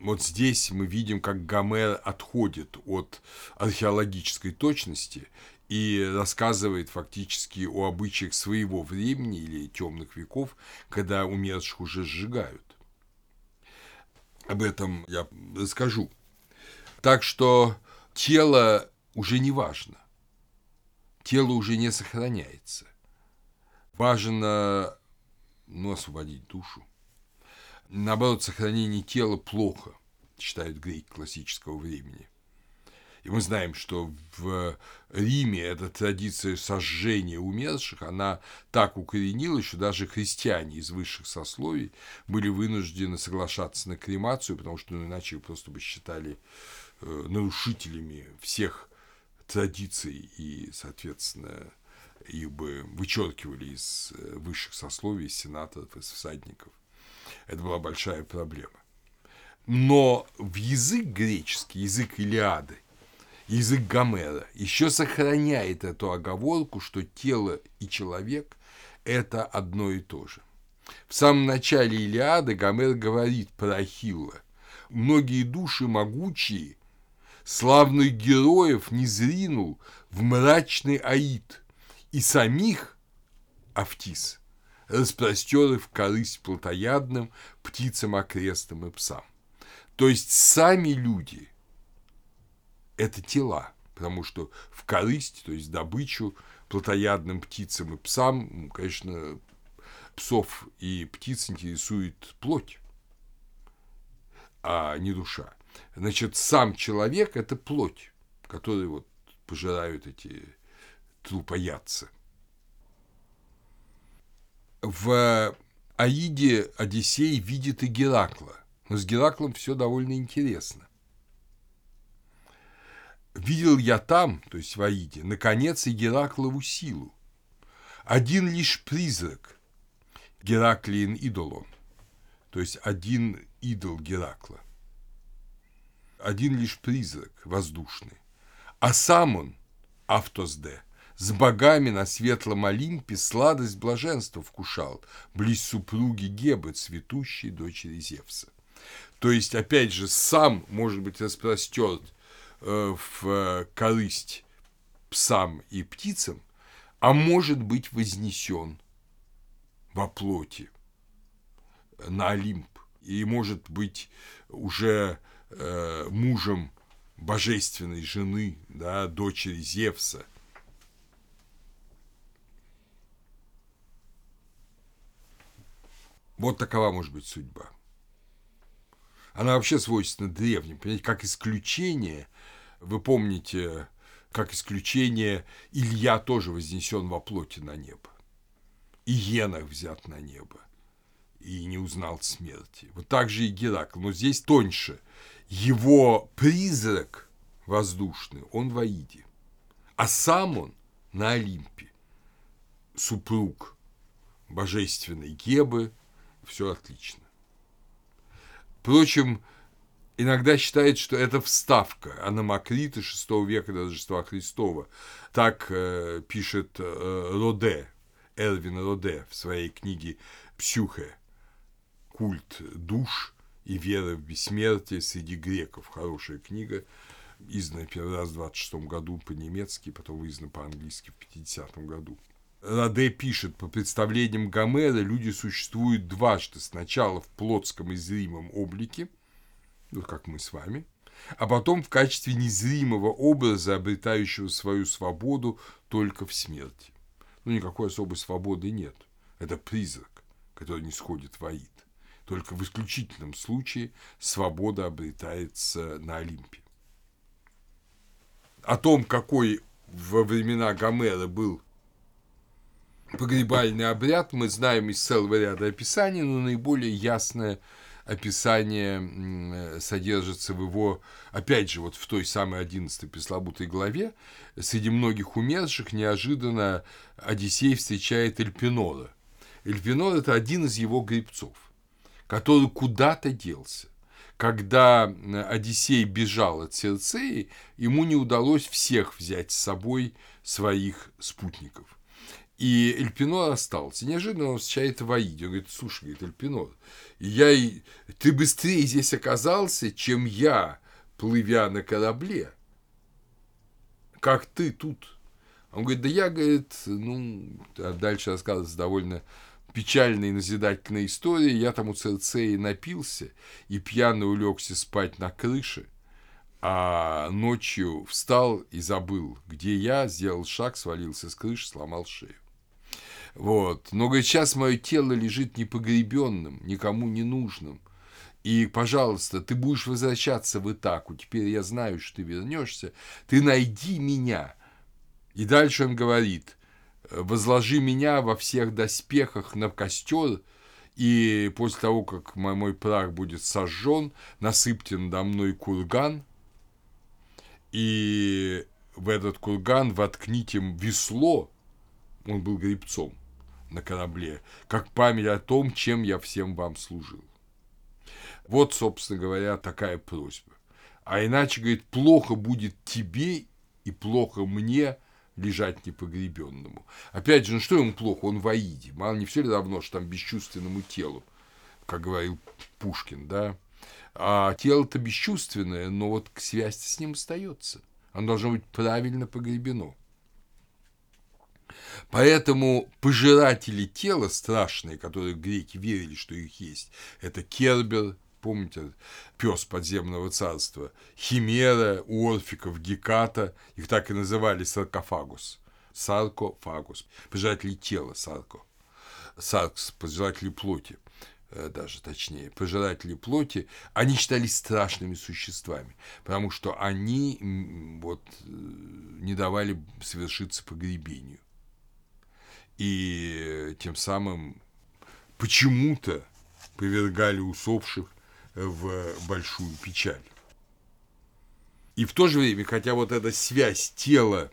вот здесь мы видим, как Гомер отходит от археологической точности и рассказывает фактически о обычаях своего времени или темных веков, когда умерших уже сжигают. Об этом я расскажу. Так что тело уже не важно. Тело уже не сохраняется. Важно ну, освободить душу. Наоборот, сохранение тела плохо, считают греки классического времени. И мы знаем, что в Риме эта традиция сожжения умерших, она так укоренилась, что даже христиане из высших сословий были вынуждены соглашаться на кремацию, потому что ну, иначе просто бы считали э, нарушителями всех традиций и, соответственно, их бы вычеркивали из э, высших сословий, из сенаторов, из всадников. Это была большая проблема. Но в язык греческий, язык Илиады, язык Гомера еще сохраняет эту оговорку, что тело и человек – это одно и то же. В самом начале Илиады Гомер говорит про Ахилла. Многие души могучие, славных героев не зринул в мрачный Аид, и самих Автис распростер в корысть плотоядным птицам окрестным и псам. То есть сами люди – это тела, потому что в корысть, то есть добычу плотоядным птицам и псам, конечно, псов и птиц интересует плоть, а не душа. Значит, сам человек – это плоть, которую вот пожирают эти трупоядцы. В Аиде Одиссей видит и Геракла, но с Гераклом все довольно интересно. Видел я там, то есть в Аиде, наконец и Гераклову силу. Один лишь призрак, Гераклиин идолон, то есть один идол Геракла. Один лишь призрак воздушный. А сам он, Автосде, с богами на светлом Олимпе сладость блаженства вкушал, близ супруги Гебы, цветущей дочери Зевса. То есть, опять же, сам может быть распростерт э, в корысть псам и птицам, а может быть вознесен во плоти на Олимп и может быть уже э, мужем божественной жены, да, дочери Зевса. Вот такова может быть судьба. Она вообще свойственна древним. Понимаете, как исключение, вы помните, как исключение Илья тоже вознесен во плоти на небо и Енах взят на небо и не узнал смерти. Вот так же и Геракл, но здесь тоньше. Его призрак воздушный, он в Аиде, а сам он на Олимпе, супруг божественной Гебы, все отлично. Впрочем, иногда считает, что это вставка Анамакрита VI века до Рождества Христова. Так э, пишет э, Роде Элвин Роде в своей книге «Псюхе. Культ душ и вера в бессмертие среди греков». Хорошая книга, издана первый раз в 26 году по-немецки, потом издана по-английски в 50 году. Раде пишет, по представлениям Гомера люди существуют дважды. Сначала в плотском и зримом облике, вот как мы с вами, а потом в качестве незримого образа, обретающего свою свободу только в смерти ну, никакой особой свободы нет. Это призрак, который не сходит в Аид. Только в исключительном случае свобода обретается на Олимпе. О том, какой во времена Гомера был погребальный обряд, мы знаем из целого ряда описаний, но наиболее ясное – описание содержится в его, опять же, вот в той самой 11 пресловутой главе. Среди многих умерших неожиданно Одиссей встречает Эльпинора. Эльпинор – это один из его гребцов, который куда-то делся. Когда Одиссей бежал от Серцеи, ему не удалось всех взять с собой своих спутников. И Эльпинор остался. Неожиданно он встречает Ваиди. Он говорит, слушай, говорит, Эльпинор, я, ты быстрее здесь оказался, чем я, плывя на корабле. Как ты тут? Он говорит, да я, говорит, ну, а дальше рассказывается довольно печальная и назидательная история. Я там у Церцеи напился и пьяно улегся спать на крыше, а ночью встал и забыл, где я, сделал шаг, свалился с крыши, сломал шею. Вот. Но, говорит, сейчас мое тело лежит непогребенным, никому не нужным. И, пожалуйста, ты будешь возвращаться в Итаку. Теперь я знаю, что ты вернешься. Ты найди меня. И дальше он говорит, возложи меня во всех доспехах на костер, и после того, как мой прах будет сожжен, насыпьте надо мной курган, и в этот курган воткните весло, он был гребцом, на корабле, как память о том, чем я всем вам служил. Вот, собственно говоря, такая просьба. А иначе, говорит, плохо будет тебе и плохо мне лежать непогребенному. Опять же, ну что ему плохо? Он в Аиде. Мало не все ли равно, что там бесчувственному телу, как говорил Пушкин, да? А тело-то бесчувственное, но вот связь с ним остается. Оно должно быть правильно погребено. Поэтому пожиратели тела страшные, которые греки верили, что их есть, это Кербер, помните, пес подземного царства, Химера, Орфиков, Геката, их так и называли саркофагус, саркофагус, пожиратели тела, сарко, саркс, пожиратели плоти э, даже точнее, пожиратели плоти, они считались страшными существами, потому что они вот э, не давали совершиться погребению и тем самым почему-то повергали усопших в большую печаль. И в то же время, хотя вот эта связь тела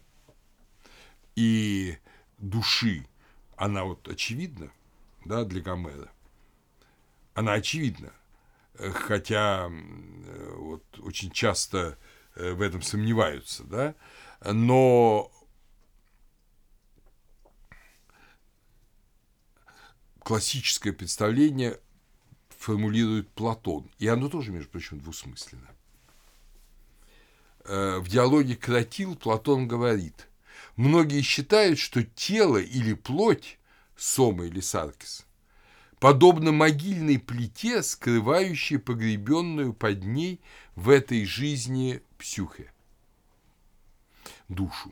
и души, она вот очевидна, да, для Гомера, она очевидна, хотя вот очень часто э, в этом сомневаются, да, но классическое представление формулирует Платон. И оно тоже, между прочим, двусмысленно. Э, в диалоге «Кротил» Платон говорит, многие считают, что тело или плоть, Сома или Саркис, подобно могильной плите, скрывающей погребенную под ней в этой жизни псюхе, душу.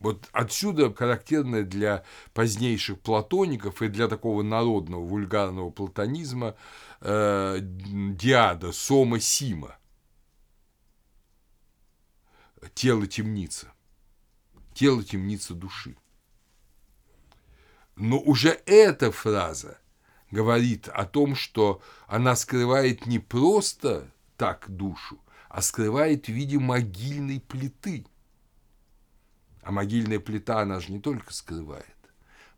Вот отсюда характерная для позднейших платоников и для такого народного вульгарного платонизма э, диада, сома, сима. Тело темница. Тело темница души. Но уже эта фраза говорит о том, что она скрывает не просто так душу, а скрывает в виде могильной плиты – а могильная плита, она же не только скрывает.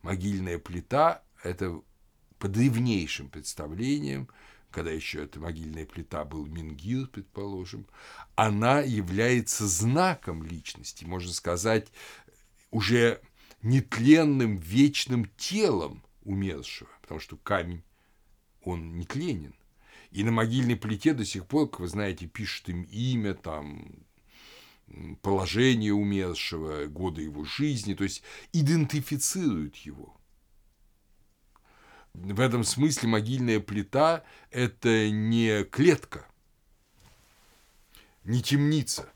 Могильная плита – это по древнейшим представлениям, когда еще эта могильная плита был Мингир, предположим, она является знаком личности, можно сказать, уже нетленным вечным телом умершего, потому что камень, он нетленен. И на могильной плите до сих пор, как вы знаете, пишут им имя, там, положение умершего, годы его жизни, то есть идентифицируют его. В этом смысле могильная плита – это не клетка, не темница.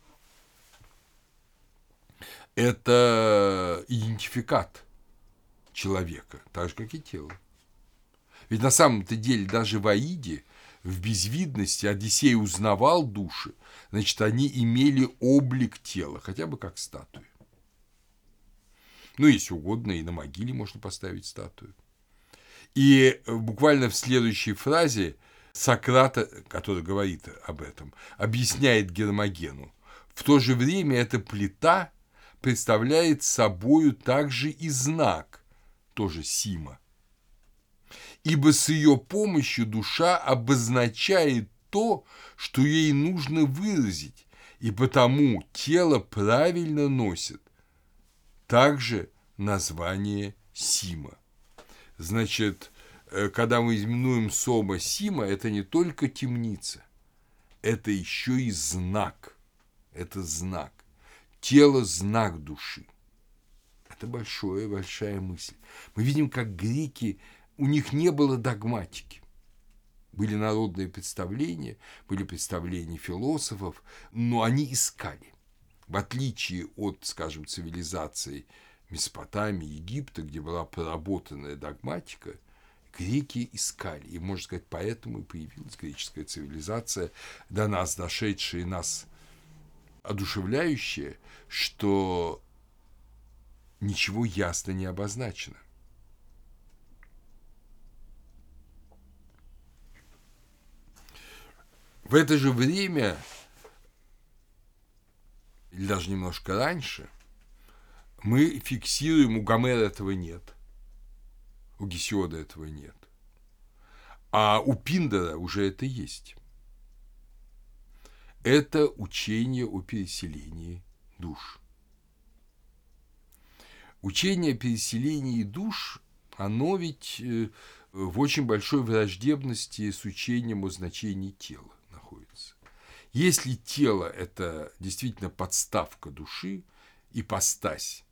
Это идентификат человека, так же, как и тело. Ведь на самом-то деле даже в Аиде – в безвидности Одиссей узнавал души, значит, они имели облик тела, хотя бы как статуи. Ну, если угодно, и на могиле можно поставить статую. И буквально в следующей фразе Сократа, который говорит об этом, объясняет Гермогену. В то же время эта плита представляет собою также и знак, тоже Сима, ибо с ее помощью душа обозначает то, что ей нужно выразить, и потому тело правильно носит также название Сима. Значит, э, когда мы именуем Сома Сима, это не только темница, это еще и знак. Это знак. Тело – знак души. Это большая, большая мысль. Мы видим, как греки у них не было догматики. Были народные представления, были представления философов, но они искали. В отличие от, скажем, цивилизации Месопотамии, Египта, где была проработанная догматика, греки искали. И, можно сказать, поэтому и появилась греческая цивилизация, до нас дошедшая и нас одушевляющая, что ничего ясно не обозначено. В это же время, или даже немножко раньше, мы фиксируем, у Гомера этого нет, у Гесиода этого нет. А у Пиндера уже это есть. Это учение о переселении душ. Учение о переселении душ, оно ведь э, в очень большой враждебности с учением о значении тела. Если тело – это действительно подставка души, и постась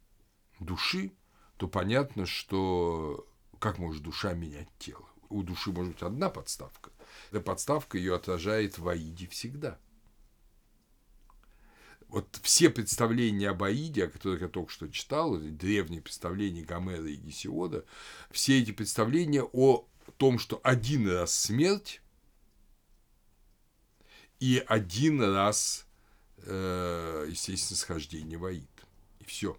души, то понятно, что как может душа менять тело? У души может быть одна подставка. Эта подставка ее отражает в Аиде всегда – вот все представления об Аиде, о которых я только что читал, древние представления Гомера и Гесиода, все эти представления о том, что один раз смерть и один раз, э, естественно, схождение в Аид. И все.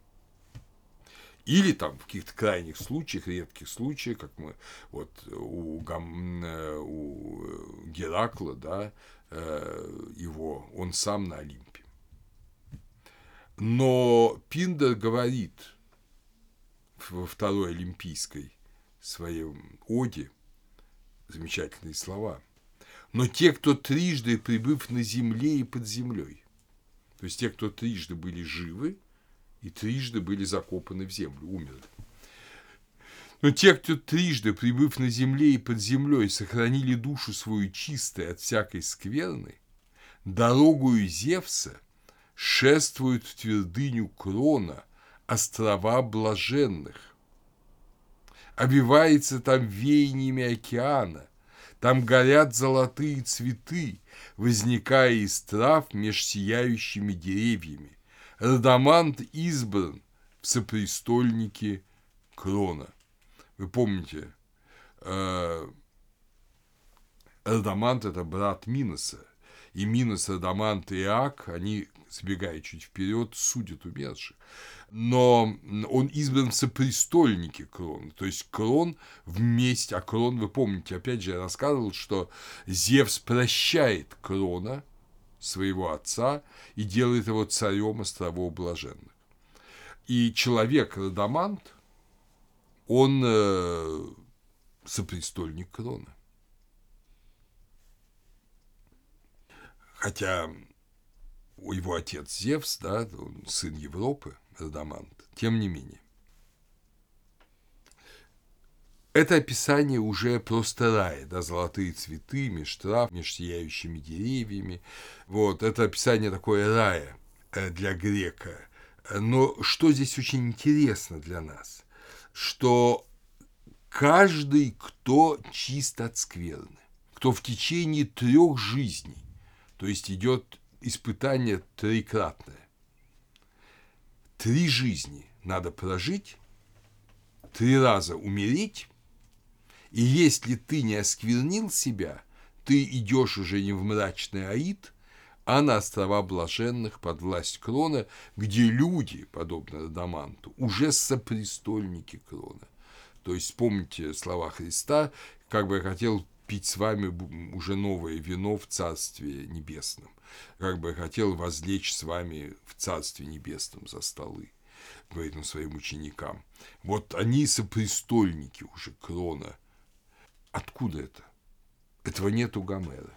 Или там в каких-то крайних случаях, редких случаях, как мы вот у, Гам, э, у Геракла, да, э, его, он сам на Олимпе. Но Пиндер говорит во второй олимпийской своем оде замечательные слова. Но те, кто трижды прибыв на земле и под землей, то есть те, кто трижды были живы и трижды были закопаны в землю, умерли. Но те, кто трижды, прибыв на земле и под землей, сохранили душу свою чистой от всякой скверны, дорогую Зевса – шествуют в твердыню Крона, острова блаженных. Обивается там веяниями океана, там горят золотые цветы, возникая из трав меж сияющими деревьями. Радамант избран в сопрестольнике Крона. Вы помните, э, Радамант – это брат Миноса, и Минос, Радамант и Ак, они забегая чуть вперед, судит умерших. Но он избран в сопрестольнике Крона. То есть Крон вместе, а Крон, вы помните, опять же, я рассказывал, что Зевс прощает Крона, своего отца, и делает его царем островов блаженных. И человек Радамант, он э, сопрестольник Крона. Хотя его отец Зевс, да, он сын Европы, Радамант, тем не менее. Это описание уже просто рая, да, золотые цветы, меж трав, меж сияющими деревьями. Вот, это описание такое рая э, для грека. Но что здесь очень интересно для нас, что каждый, кто чист от скверны, кто в течение трех жизней, то есть идет испытание трикратное. Три жизни надо прожить, три раза умереть, и если ты не осквернил себя, ты идешь уже не в мрачный Аид, а на острова блаженных под власть Крона, где люди, подобно Адаманту, уже сопрестольники Крона. То есть помните слова Христа, как бы я хотел пить с вами уже новое вино в Царстве Небесном. Как бы хотел возлечь с вами в Царстве Небесном за столы, говорит он своим ученикам. Вот они сопрестольники уже Крона. Откуда это? Этого нет у Гомера.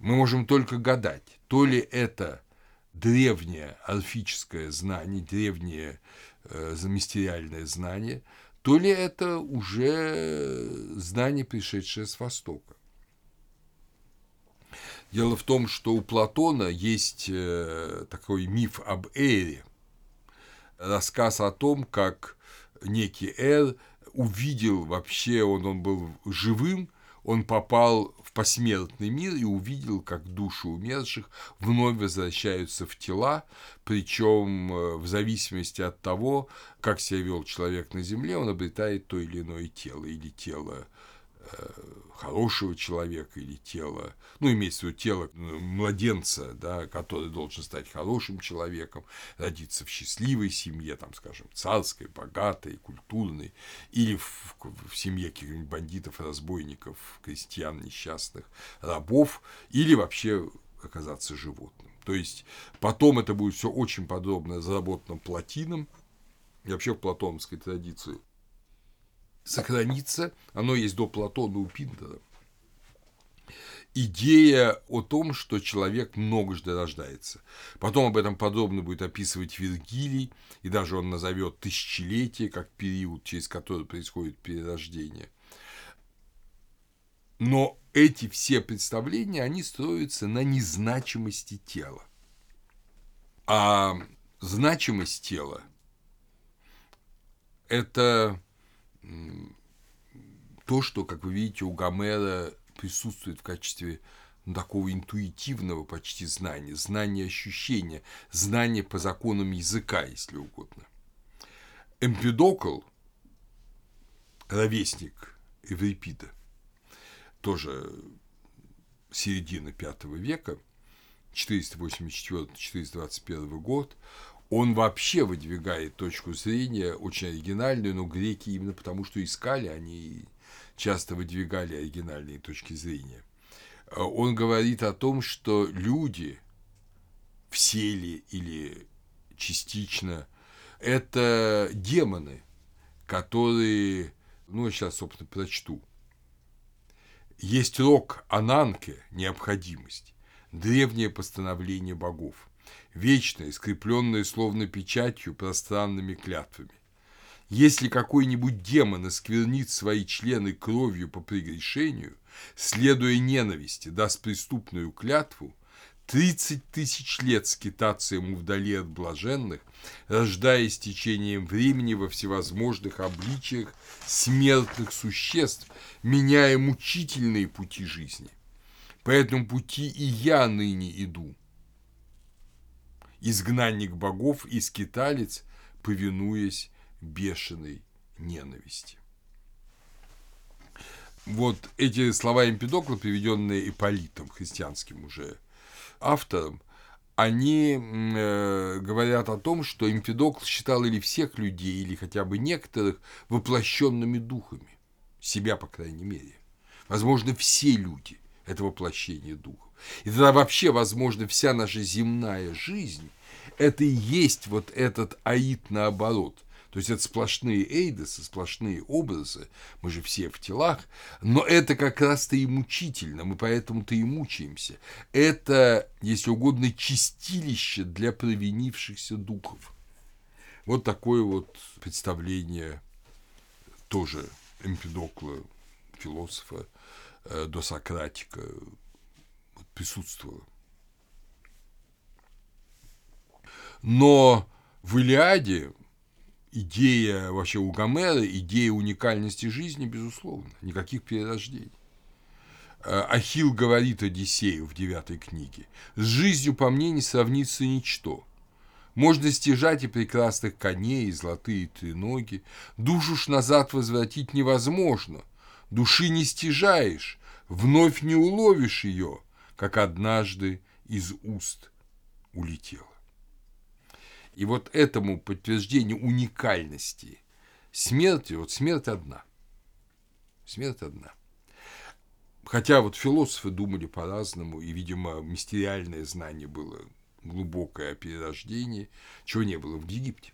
Мы можем только гадать, то ли это древнее орфическое знание, древнее э, замистериальное знание – то ли это уже знание, пришедшее с Востока. Дело в том, что у Платона есть э, такой миф об Эре, рассказ о том, как некий Эр увидел вообще, он, он был живым, он попал посмертный мир и увидел, как души умерших вновь возвращаются в тела, причем э, в зависимости от того, как себя вел человек на земле, он обретает то или иное тело, или тело хорошего человека или тела, ну, имеется в виду тело младенца, да, который должен стать хорошим человеком, родиться в счастливой семье, там, скажем, царской, богатой, культурной, или в, в семье каких-нибудь бандитов, разбойников, крестьян несчастных, рабов, или вообще оказаться животным. То есть потом это будет все очень подробно разработано платином, и вообще в платоновской традиции сохранится, оно есть до Платона у Пинтера, идея о том, что человек многожды рождается. Потом об этом подробно будет описывать Вергилий, и даже он назовет тысячелетие как период, через который происходит перерождение. Но эти все представления, они строятся на незначимости тела. А значимость тела – это то, что, как вы видите, у Гомера присутствует в качестве ну, такого интуитивного почти знания, знания ощущения, знания по законам языка, если угодно. Эмпидокл, ровесник Эврипида, тоже середина V века, 484-421 год, он вообще выдвигает точку зрения очень оригинальную, но греки именно потому, что искали, они часто выдвигали оригинальные точки зрения. Э, он говорит о том, что люди все ли или частично это демоны, которые, ну, я сейчас, собственно, прочту. Есть рок Ананке, необходимость, древнее постановление богов, вечное, скрепленное словно печатью пространными клятвами. Если какой-нибудь демон осквернит свои члены кровью по прегрешению, следуя ненависти, даст преступную клятву, тридцать тысяч лет скитаться ему вдали от блаженных, рождаясь течением времени во всевозможных обличиях смертных существ, меняя мучительные пути жизни. По этому пути и я ныне иду. Изгнанник богов и скиталец, повинуясь бешеной ненависти. Вот эти слова Эмпидокла, приведенные Иполитом, христианским уже автором, они э, говорят о том, что Эмпидокл считал или всех людей, или хотя бы некоторых воплощенными духами, себя, по крайней мере. Возможно, все люди – это воплощение духов. И тогда вообще, возможно, вся наша земная жизнь – это и есть вот этот аид наоборот – то есть это сплошные эйдосы, сплошные образы, мы же все в телах, но это как раз-то и мучительно, мы поэтому-то и мучаемся. Это, если угодно, чистилище для провинившихся духов. Вот такое вот представление тоже Эмпидокла, философа, э, до Сократика присутствовало. Но в Илиаде идея вообще у Гомера, идея уникальности жизни, безусловно, никаких перерождений. Э, Ахилл говорит Одиссею в девятой книге, «С жизнью по мне не сравнится ничто. Можно стяжать и прекрасных коней, и золотые треноги. Душу ж назад возвратить невозможно. Души не стяжаешь, вновь не уловишь ее, как однажды из уст улетела. И вот этому подтверждению уникальности смерти, вот смерть одна. Смерть одна. Хотя вот философы думали по-разному, и, видимо, мистериальное знание было глубокое о перерождении, чего не было в Египте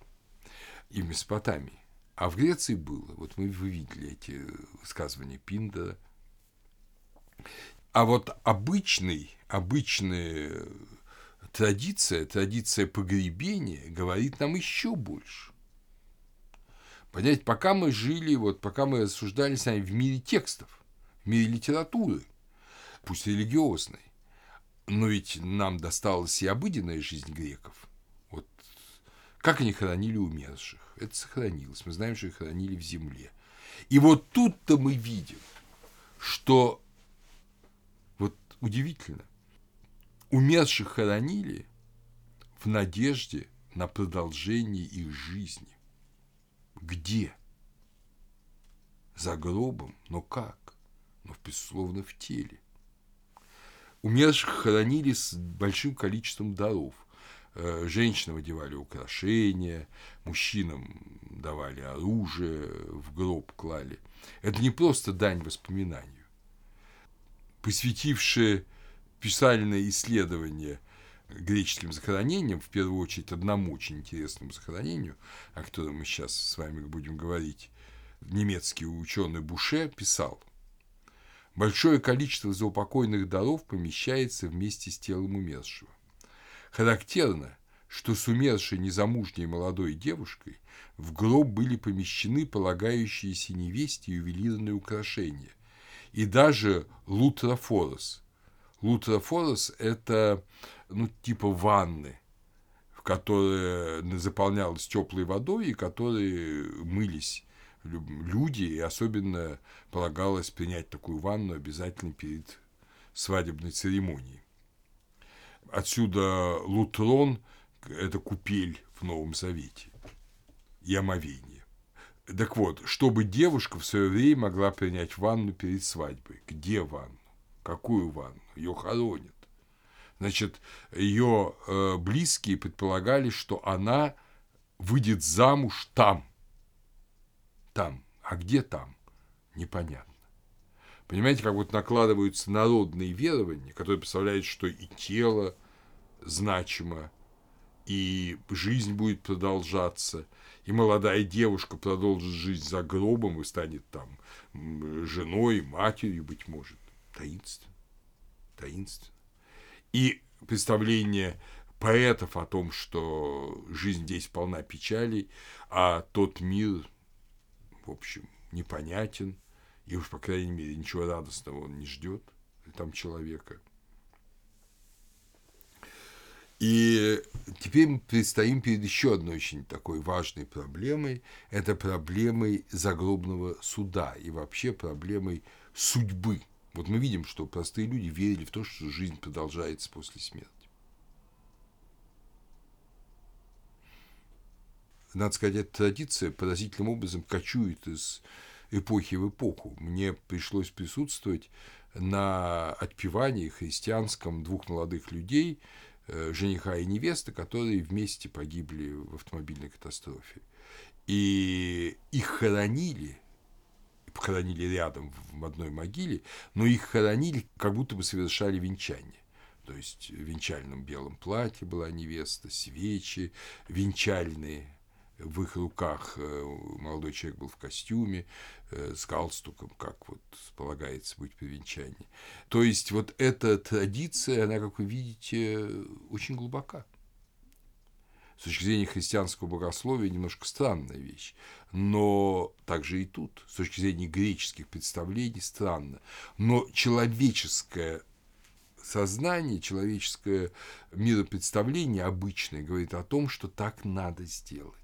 и в Месопотамии. А в Греции было. Вот мы вы видели эти высказывания Пиндера. А вот обычный, обычный традиция, традиция погребения говорит нам еще больше. Понять, пока мы жили, вот пока мы рассуждали с вами в мире текстов, в мире литературы, пусть религиозной, но ведь нам досталась и обыденная жизнь греков. Как они хоронили умерших? Это сохранилось. Мы знаем, что их хоронили в земле. И вот тут-то мы видим, что вот удивительно, Умерших хоронили в надежде на продолжение их жизни. Где? За гробом? Но как? Но, безусловно, в теле. Умерших хоронили с большим количеством даров. Э, женщинам одевали украшения, мужчинам давали оружие, в гроб клали. Это не просто дань воспоминанию. Посвятившие специальное исследование греческим захоронением, в первую очередь одному очень интересному захоронению, о котором мы сейчас с вами будем говорить, немецкий ученый Буше писал, Большое количество заупокойных даров помещается вместе с телом умершего. Характерно, что с умершей незамужней молодой девушкой в гроб были помещены полагающиеся невесте ювелирные украшения и даже лутрофорос. Лутрофорос – это ну, типа ванны, в которые заполнялась теплой водой и которые мылись люди, и особенно полагалось принять такую ванну обязательно перед свадебной церемонией. Отсюда лутрон – это купель в Новом Завете и омовение. Так вот, чтобы девушка в свое время могла принять ванну перед свадьбой. Где ванну? Какую ванну? Ее хоронят. Значит, ее э, близкие предполагали, что она выйдет замуж там. Там. А где там? Непонятно. Понимаете, как вот накладываются народные верования, которые представляют, что и тело значимо, и жизнь будет продолжаться, и молодая девушка продолжит жизнь за гробом и станет там женой, матерью, быть может. Таинственно. Таинственно. И представление поэтов о том, что жизнь здесь полна печалей, а тот мир, в общем, непонятен, и уж, по крайней мере, ничего радостного он не ждет там человека – и теперь мы предстоим перед еще одной очень такой важной проблемой. Это проблемой загробного суда и вообще проблемой судьбы. Вот мы видим, что простые люди верили в то, что жизнь продолжается после смерти. Надо сказать, эта традиция поразительным образом кочует из эпохи в эпоху. Мне пришлось присутствовать на отпевании христианском двух молодых людей – Э, жениха и невесты, которые вместе погибли в автомобильной катастрофе. И их хоронили, похоронили рядом в одной могиле, но их хоронили, как будто бы совершали венчание. То есть в венчальном белом платье была невеста, свечи венчальные, в их руках э, молодой человек был в костюме, э, с галстуком, как вот полагается быть при венчании. То есть вот эта традиция, она, как вы видите, очень глубока. С точки зрения христианского богословия немножко странная вещь, но также и тут, с точки зрения греческих представлений, странно. Но человеческое сознание, человеческое миропредставление обычное говорит о том, что так надо сделать.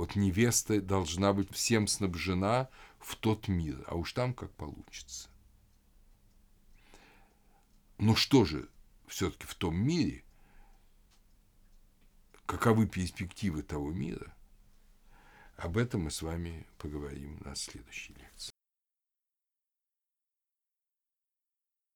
Вот невеста должна быть всем снабжена в тот мир, а уж там как получится. Ну что же, все-таки в том мире, каковы перспективы того мира, об этом мы с вами поговорим на следующей лекции.